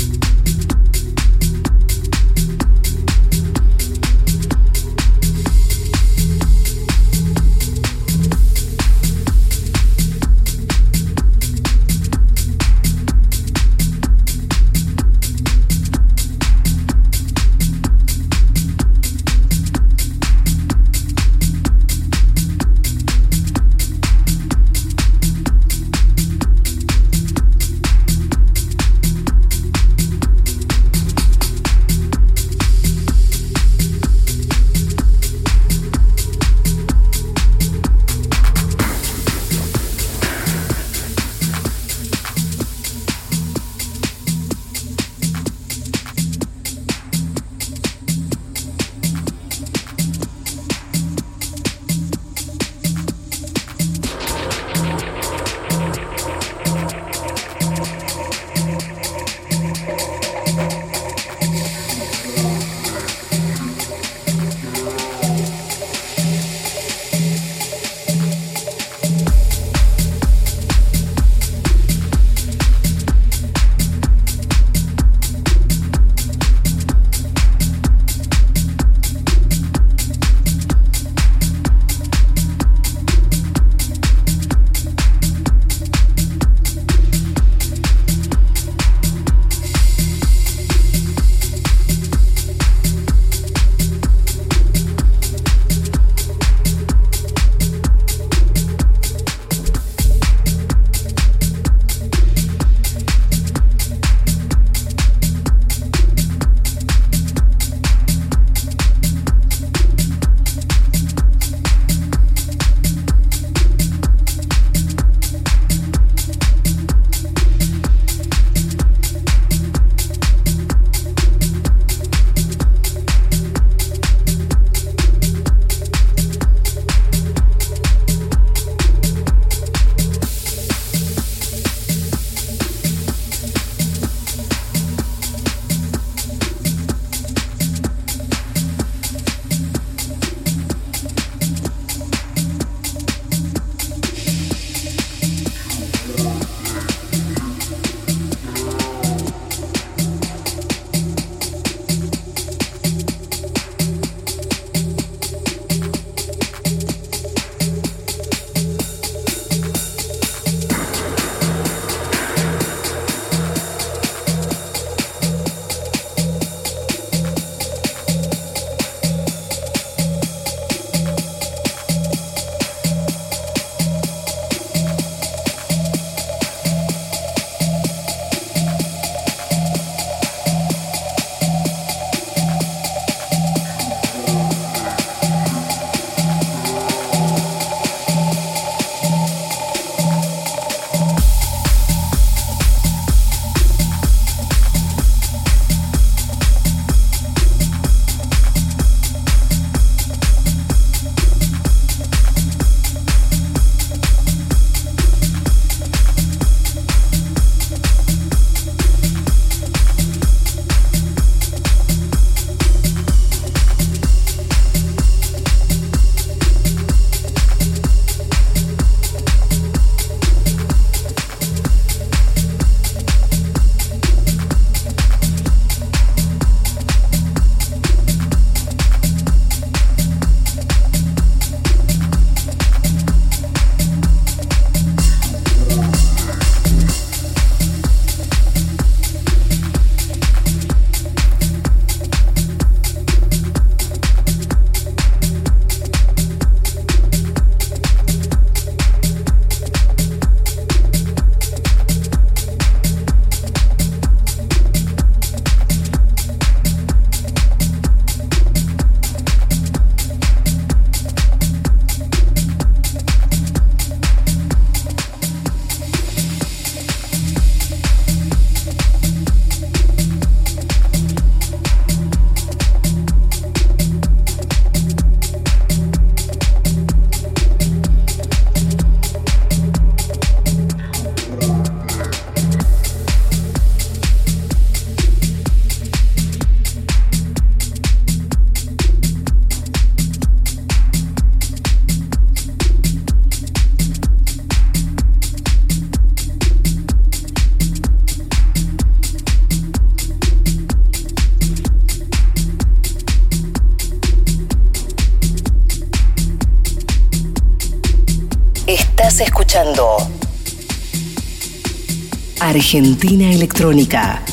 Argentina Electrónica.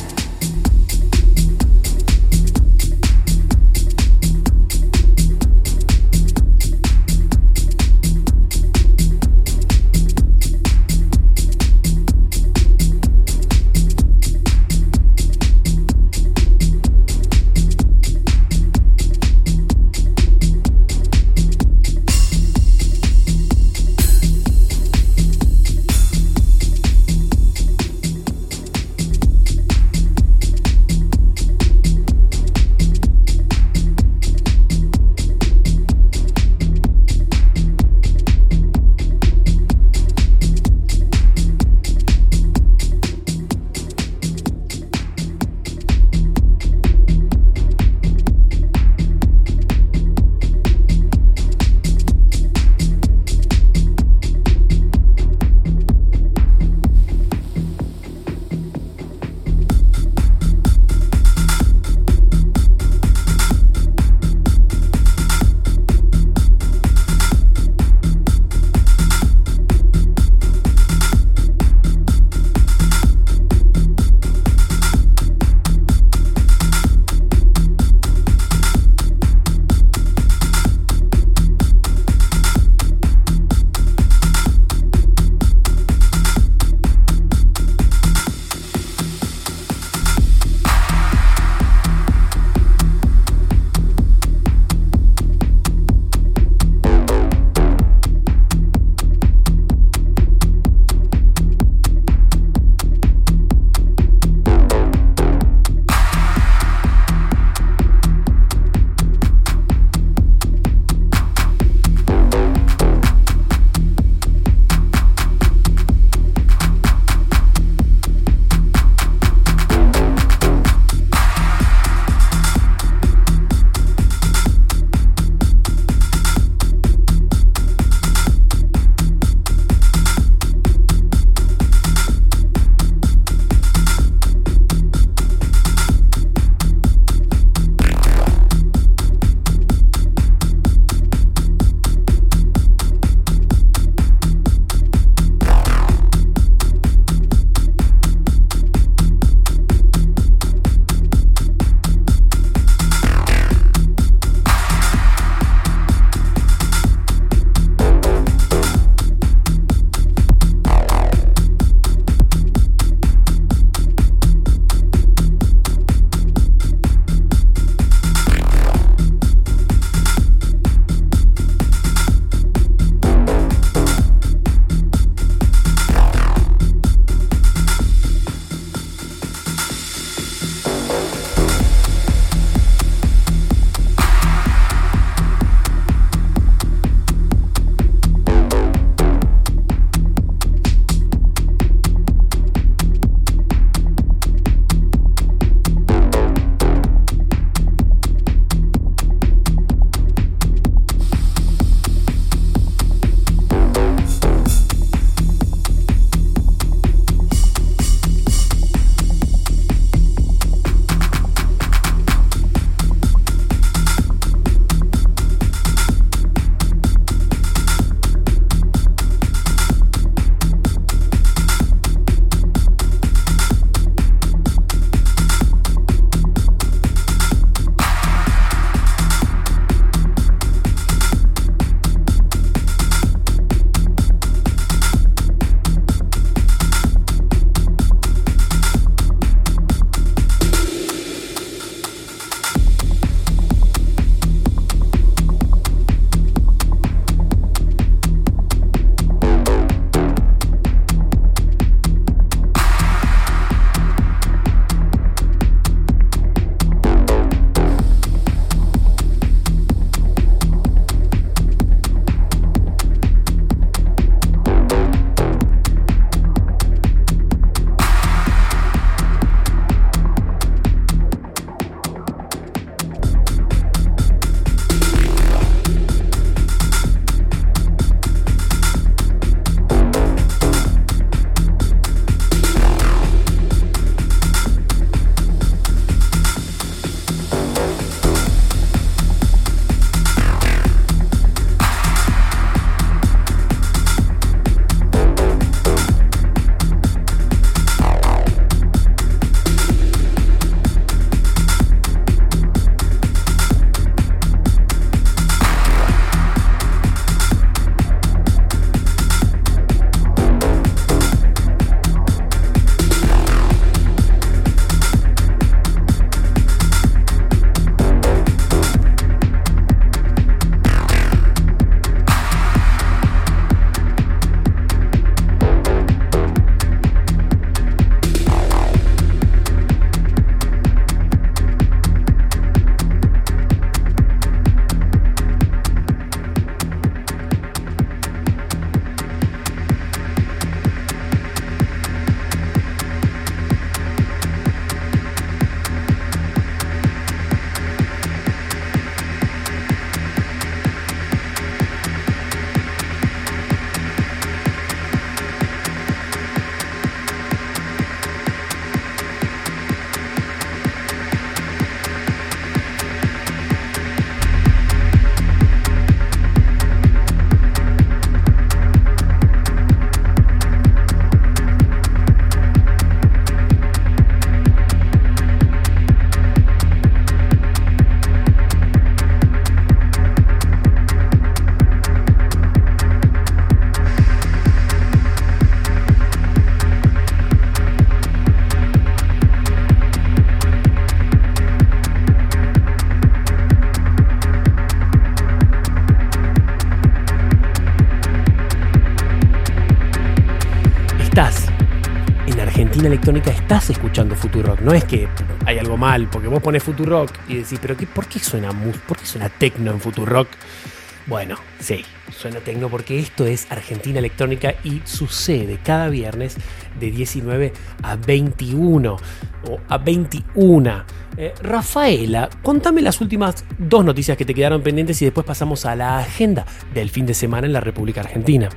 Estás escuchando Futurock. No es que hay algo mal, porque vos pones Futurock y decís, pero qué, ¿por qué suena? ¿Por qué suena tecno en Futurock? Bueno, sí, suena tecno porque esto es Argentina Electrónica y sucede cada viernes de 19 a 21 o a 21. Eh, Rafaela, contame las últimas dos noticias que te quedaron pendientes y después pasamos a la agenda del fin de semana en la República Argentina.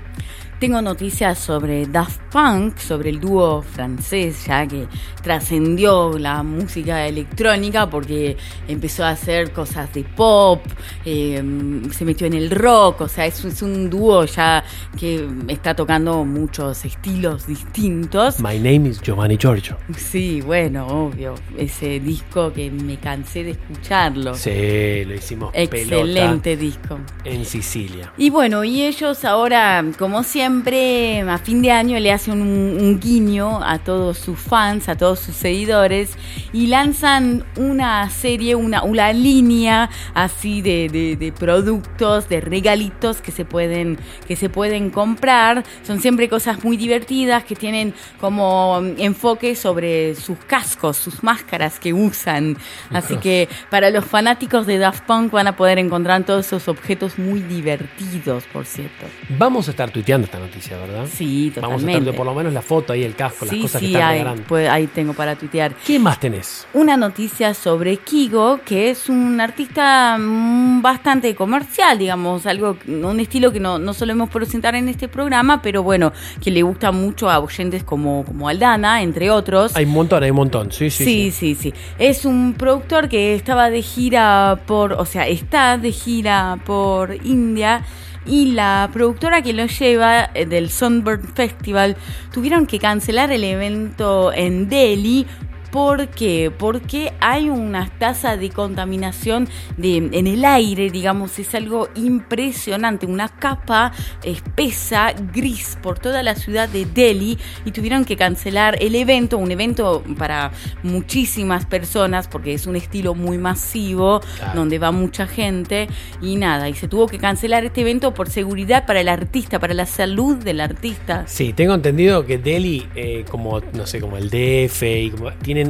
Tengo noticias sobre Daft Punk, sobre el dúo francés ya que trascendió la música electrónica porque empezó a hacer cosas de pop, eh, se metió en el rock, o sea, es, es, un dúo ya que está tocando muchos estilos distintos. My name is Giovanni Giorgio. Sí, bueno, obvio, ese disco que me cansé de escucharlo. Sí, lo hicimos Excelente disco. En Sicilia. Y bueno, y ellos ahora, como siempre, siempre a fin de año le hacen un, un, guiño a todos sus fans, a todos sus seguidores y lanzan una serie, una, una línea así de, de, de, productos, de regalitos que se pueden que se pueden comprar. Son siempre cosas muy divertidas que tienen como enfoque sobre sus cascos, sus máscaras que usan. Así que para los fanáticos de Daft Punk van a poder encontrar todos esos objetos muy divertidos, por cierto. Vamos a estar tuiteando esta noticia, ¿verdad? Sí, totalmente. Vamos a estar por lo menos la foto ahí, el casco, sí, las cosas sí, que están ahí, regalando. pues, ahí tengo para tuitear. ¿Qué más tenés? Una noticia sobre Kigo, que es un artista mm, bastante comercial, digamos, algo, un estilo que no, no solemos presentar en este programa, pero bueno, que le gusta mucho a oyentes como, como Aldana, entre otros. Hay un montón, hay un montón, sí, sí. Sí, sí, sí. Es un productor que estaba de gira por, o sea, está de gira por India y la productora que lo lleva eh, del Sunburn Festival tuvieron que cancelar el evento en Delhi ¿Por qué? Porque hay unas tasas de contaminación de, en el aire, digamos, es algo impresionante, una capa espesa, gris por toda la ciudad de Delhi y tuvieron que cancelar el evento, un evento para muchísimas personas porque es un estilo muy masivo, claro. donde va mucha gente y nada, y se tuvo que cancelar este evento por seguridad para el artista, para la salud del artista. Sí, tengo entendido que Delhi, eh, como, no sé, como el DF, y como, tiene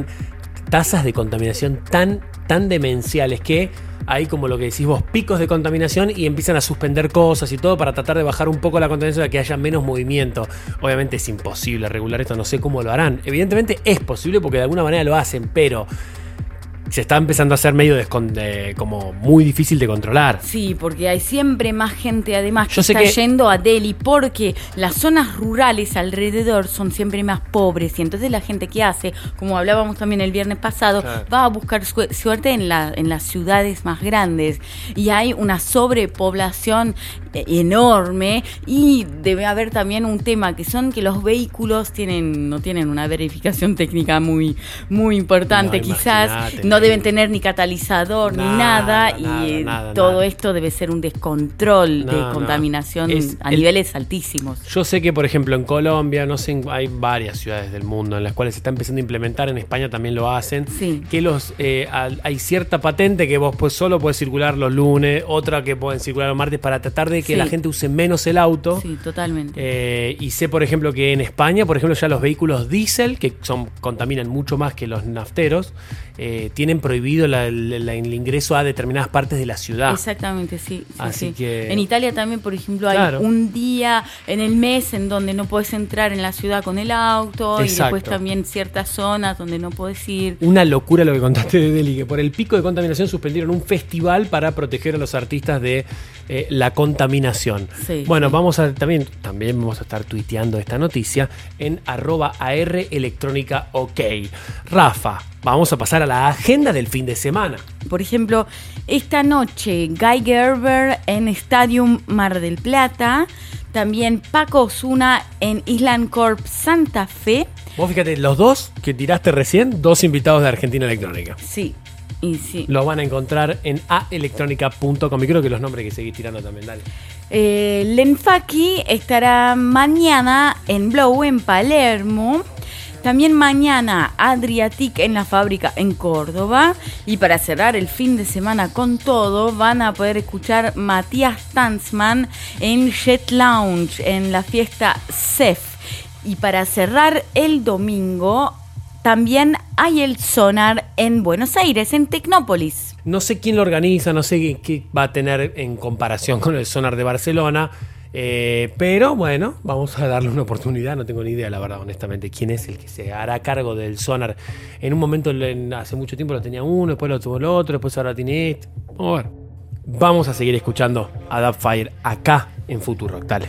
tasas de contaminación tan, tan demenciales que hay como lo que decís vos, picos de contaminación y empiezan a suspender cosas y todo para tratar de bajar un poco la contaminación, de que haya menos movimiento. Obviamente es imposible regular esto, no sé cómo lo harán. Evidentemente es posible porque de alguna manera lo hacen, pero se está empezando a hacer medio de, como muy difícil de controlar. Sí, porque hay siempre más gente además que Yo sé está que- yendo a Delhi porque las zonas rurales alrededor son siempre más pobres y entonces la gente que hace, como hablábamos también el viernes pasado, Claro. va a buscar su- suerte en, la, en las ciudades más grandes y hay una sobrepoblación eh, enorme y debe haber también un tema que son que los vehículos tienen no tienen una verificación técnica muy muy importante No, quizás no. Deben tener ni catalizador ni Nada, nada, y nada, todo esto debe ser un descontrol de contaminación Es a el- niveles altísimos. Yo sé que, por ejemplo, en Colombia, no sé, hay varias ciudades del mundo en las cuales se está empezando a implementar, en España también lo hacen, Sí. que los eh, hay cierta patente que vos pues solo puedes circular los lunes, otra que pueden circular los martes para tratar de que Sí. la gente use menos el auto. Sí, totalmente. Eh, y sé, por ejemplo, que en España, por ejemplo, ya los vehículos diésel, que son, contaminan mucho más que los nafteros, eh, tienen prohibido la- la- la- el ingreso a determinadas partes de la ciudad. Exactamente, sí. sí, Así sí. que- En Italia también, por ejemplo, hay un día en el mes en donde no puedes entrar en la ciudad con el auto y después también ciertas zonas donde no puedes ir. Una locura lo que contaste *laughs* de Delhi, que por el pico de contaminación suspendieron un festival para proteger a los artistas de eh, la contaminación. Sí, bueno, sí. vamos a también, también vamos a estar tuiteando esta noticia en arroba AR electrónica OK. Rafa, vamos a pasar a la agenda del fin de semana. Por ejemplo, esta noche Guy Gerber en Stadium Mar del Plata, también Paco Osuna en Island Corp Santa Fe. Vos fíjate, los dos que tiraste recién, dos invitados de Argentina Electrónica. Sí, y sí. Los van a encontrar en aelectronica.com y creo que los nombres que seguís tirando también, dale. Eh, Lenfaki estará mañana en Blow en Palermo. También mañana Adriatic en la fábrica en Córdoba. Y para cerrar el fin de semana con todo, van a poder escuchar Matías Tanzman en Jet Lounge en la fiesta CEF. Y para cerrar el domingo, también hay el sonar en Buenos Aires, en Tecnópolis. No sé quién lo organiza, no sé qué, va a tener en comparación con el sonar de Barcelona. eh, pero bueno, vamos a darle una oportunidad. No tengo ni idea, la verdad, honestamente, quién es el que se hará cargo del sonar. En un momento, en- hace mucho tiempo lo tenía uno, después lo tuvo el otro, después ahora tiene este. Vamos a ver. Vamos a seguir escuchando a Dubfire acá en Futuro. Dale.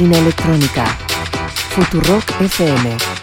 Argentina Electrónica. Futurock FM.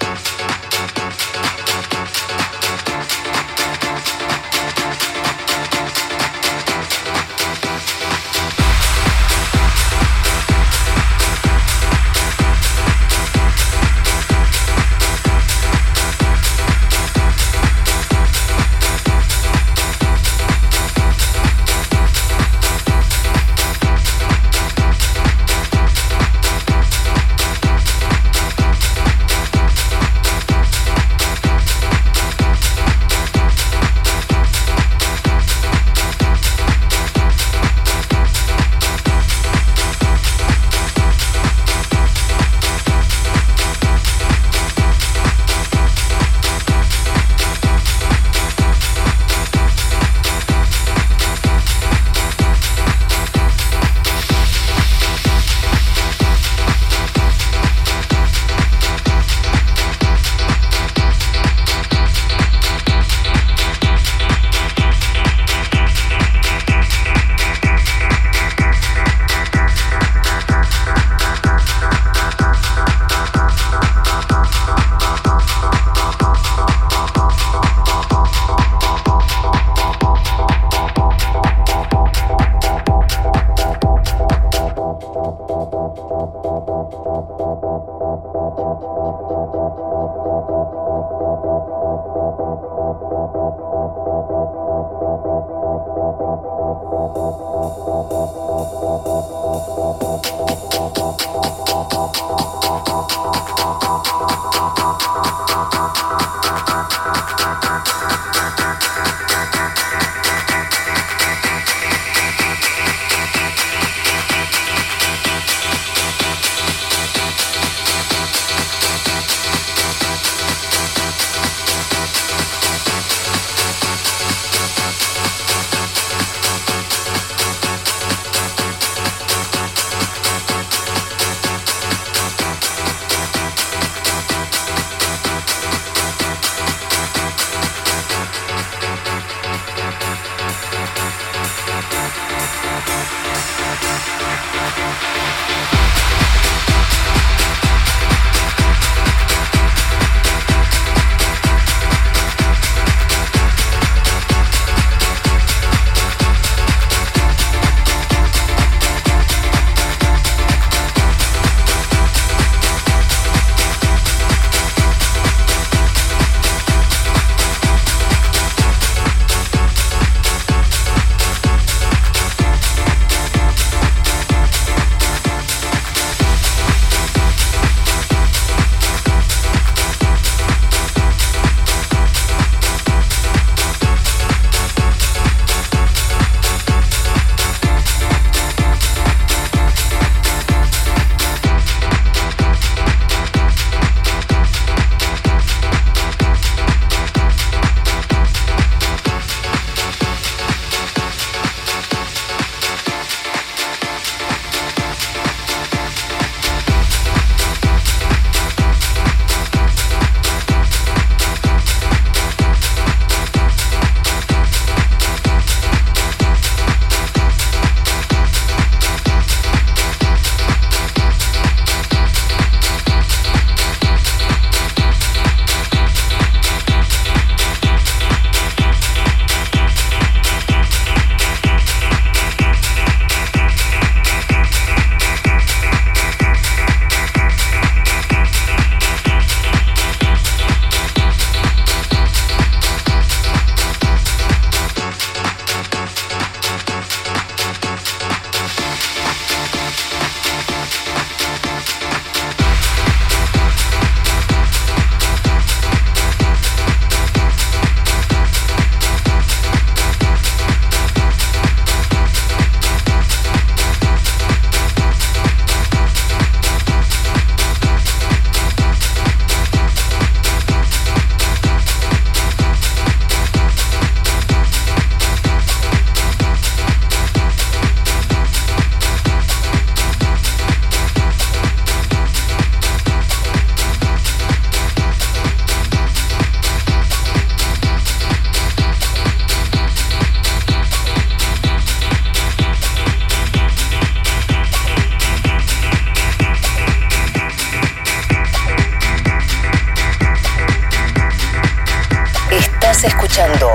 Escuchando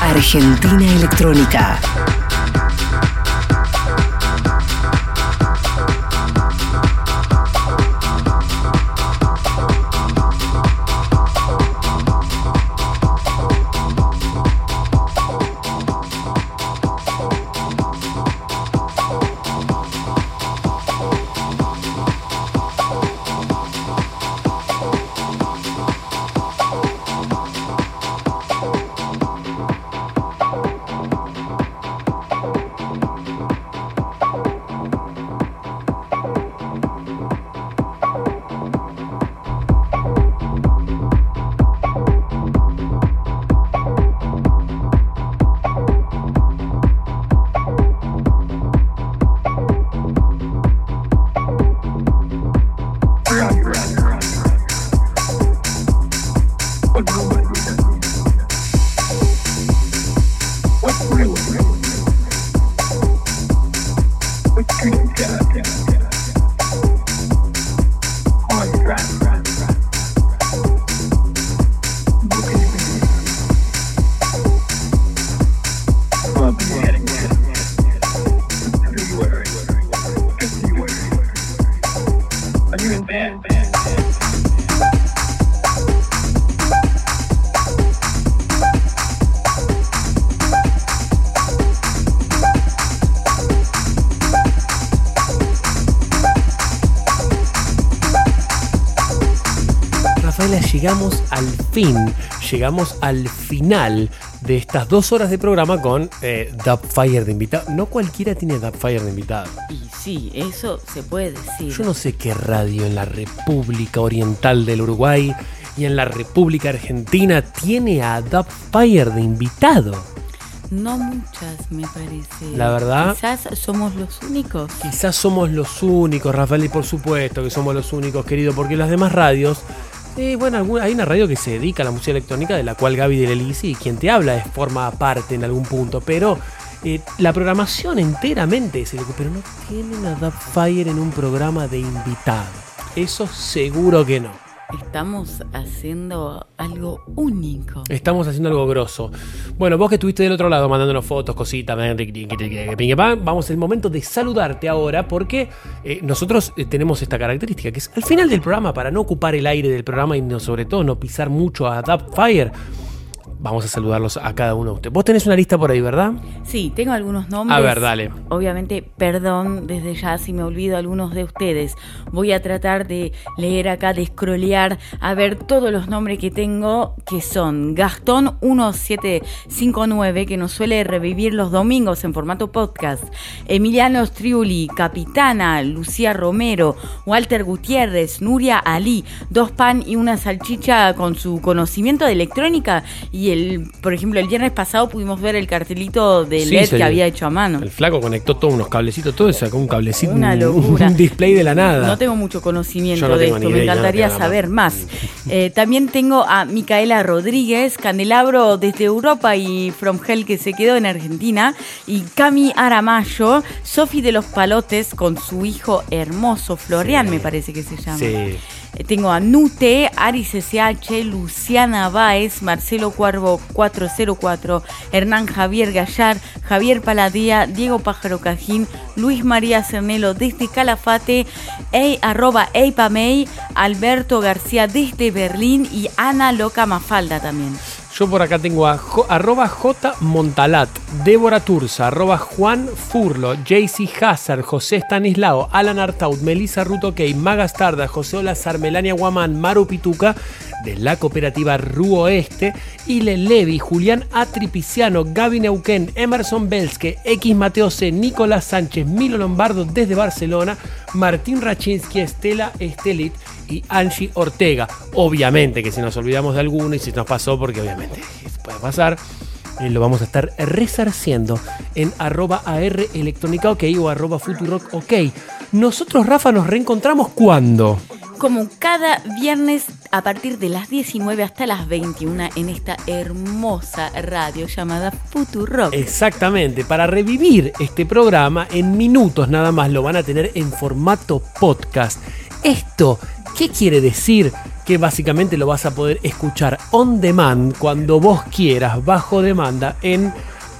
Argentina Electrónica. Llegamos al fin, llegamos al final de estas dos horas de programa con eh, Dubfire de invitado. No cualquiera tiene Dubfire de invitado. Y sí, eso se puede decir. Yo no sé qué radio en la República Oriental del Uruguay y en la República Argentina tiene a Dubfire de invitado. No muchas, me parece. La verdad. Quizás somos los únicos. Quizás somos los únicos, Rafael, y por supuesto que somos los únicos, querido, porque las demás radios. Bueno, hay una radio que se dedica a la música electrónica, de la cual Gaby de Lelisi, quien te habla, es forma parte en algún punto, pero eh, la programación enteramente es pero no tienen a Dubfire en un programa de invitado. Eso seguro que no. Estamos haciendo algo único. Estamos haciendo algo grosso. Bueno, vos que estuviste del otro lado mandándonos fotos, cositas, vamos el momento de saludarte ahora porque eh, nosotros eh, tenemos esta característica que es al final del programa, para no ocupar el aire del programa y no, sobre todo no pisar mucho a Dubfire, vamos a saludarlos a cada uno de ustedes. Vos tenés una lista por ahí, ¿verdad? Sí, tengo algunos nombres. A ver, dale. Obviamente, perdón desde ya si me olvido algunos de ustedes. Voy a tratar de leer acá, de scrollear, a ver todos los nombres que tengo, que son Gastón 1759, que nos suele revivir los domingos en formato podcast, Emiliano Striuli, Capitana, Lucía Romero, Walter Gutiérrez, Nuria Ali, dos pan y una salchicha con su conocimiento de electrónica y el, por ejemplo, el viernes pasado pudimos ver el cartelito de LED que había hecho a mano. El flaco conectó todos unos cablecitos, todo sacó un cablecito, Una un- locura. un display de la nada. No tengo mucho conocimiento no de esto, me encantaría saber más. *laughs* Eh, también tengo a Micaela Rodríguez, Candelabro desde Europa y From Hell que se quedó en Argentina, y Cami Aramayo, Sofi de los Palotes con su hijo hermoso, Florian me parece que se llama. Sí. Eh, Tengo a Nute, Aris SH, Luciana Báez, Marcelo Cuervo 404, Hernán Javier Gallar, Javier Paladía, Diego Pájaro Cajín, Luis María Cernelo desde Calafate, e, arroba Eipamey, Alberto García desde Berlín y Ana Loca Mafalda también. Yo por acá tengo a arroba J Montalat, Débora Turza, arroba Juan Furlo, JC Hazard, José Stanislao, Alan Artaud, Melissa Rutokey, Magas Tarda, José Olazar, Melania Guamán, Maru Pituca, de la cooperativa Ru Oeste, Ile Levi, Julián Atripiciano, Gaby Neuquén, Emerson Belske, X Mateo C, Nicolás Sánchez, Milo Lombardo desde Barcelona, Martín Rachinsky, Estela Estelit y Angie Ortega. Obviamente que si nos olvidamos de alguno y si nos pasó, porque obviamente puede pasar, eh, lo vamos a estar resarciendo en arroba AR electrónica ok o arroba futurock ok. Nosotros, Rafa, nos reencontramos cuando. Como cada viernes a partir de las 19 hasta las 21 en esta hermosa radio llamada Futurock. Exactamente, para revivir este programa en minutos nada más lo van a tener en formato podcast. Esto, ¿qué quiere decir? que básicamente lo vas a poder escuchar on demand cuando vos quieras, bajo demanda, en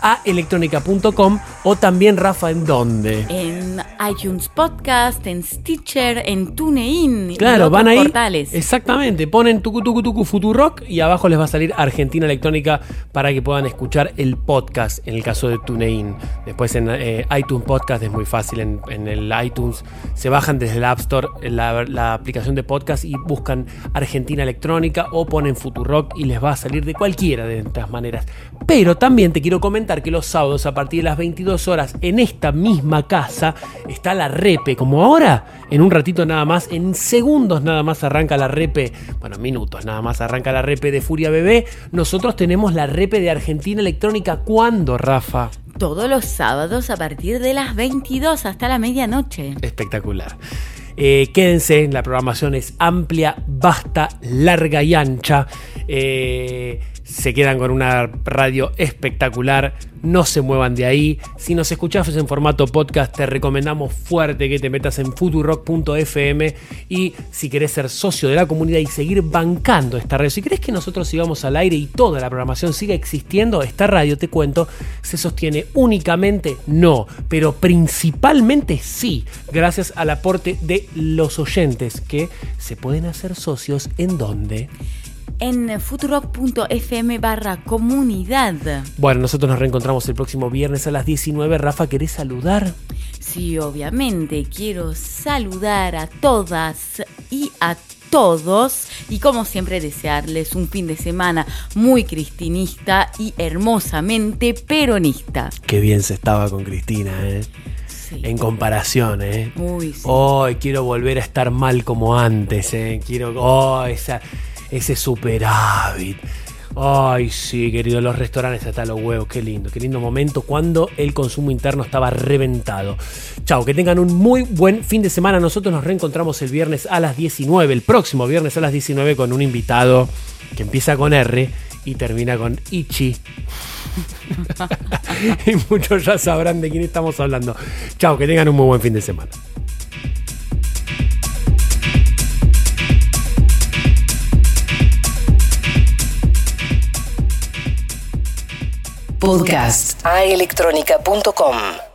aelectronica.com o también Rafa, ¿en dónde? En iTunes Podcast, en Stitcher, en TuneIn. y Claro, otros van ahí. portales. Exactamente, ponen tucu tucu tucu Futurock y abajo les va a salir Argentina Electrónica para que puedan escuchar el podcast en el caso de TuneIn. Después en eh, iTunes Podcast es muy fácil, en, en el iTunes se bajan desde el App Store la, la aplicación de podcast y buscan Argentina Electrónica o ponen Futurock y les va a salir de cualquiera de estas maneras. Pero también te quiero comentar que los sábados a partir de las 22 horas en esta misma casa está la repe, como ahora, en un ratito nada más, en segundos nada más arranca la repe, bueno, minutos nada más arranca la repe de Furia Bebé, nosotros tenemos la repe de Argentina Electrónica, ¿cuándo, Rafa? Todos los sábados a partir de las 22 hasta la medianoche. Espectacular. Eh, quédense, la programación es amplia, vasta, larga y ancha. Eh, se quedan con una radio espectacular. No se muevan de ahí. Si nos escuchás en formato podcast, te recomendamos fuerte que te metas en futurock.fm. Y si querés ser socio de la comunidad y seguir bancando esta radio, si querés que nosotros sigamos al aire y toda la programación siga existiendo, esta radio, te cuento, se sostiene únicamente no, pero principalmente sí, gracias al aporte de los oyentes que se pueden hacer socios en donde. En futurock.fm barra comunidad. Bueno, nosotros nos reencontramos el próximo viernes a las 19. Rafa, ¿querés saludar? Sí, obviamente quiero saludar a todas y a todos y como siempre desearles un fin de semana muy cristinista y hermosamente peronista. Qué bien se estaba con Cristina, ¿eh? En comparación, ¿eh? Uy, sí. Hoy quiero volver a estar mal como antes, ¿eh? Quiero. Oh, esa, ese superávit. Ay, sí, querido, los restaurantes hasta los huevos, qué lindo, qué lindo momento cuando el consumo interno estaba reventado. Chao, que tengan un muy buen fin de semana. Nosotros nos reencontramos el viernes a las 19, el próximo viernes a las 19 con un invitado que empieza con R y termina con Ichi. *laughs* y muchos ya sabrán de quién estamos hablando. Chao, que tengan un muy buen fin de semana. Podcast. Aelectronica.com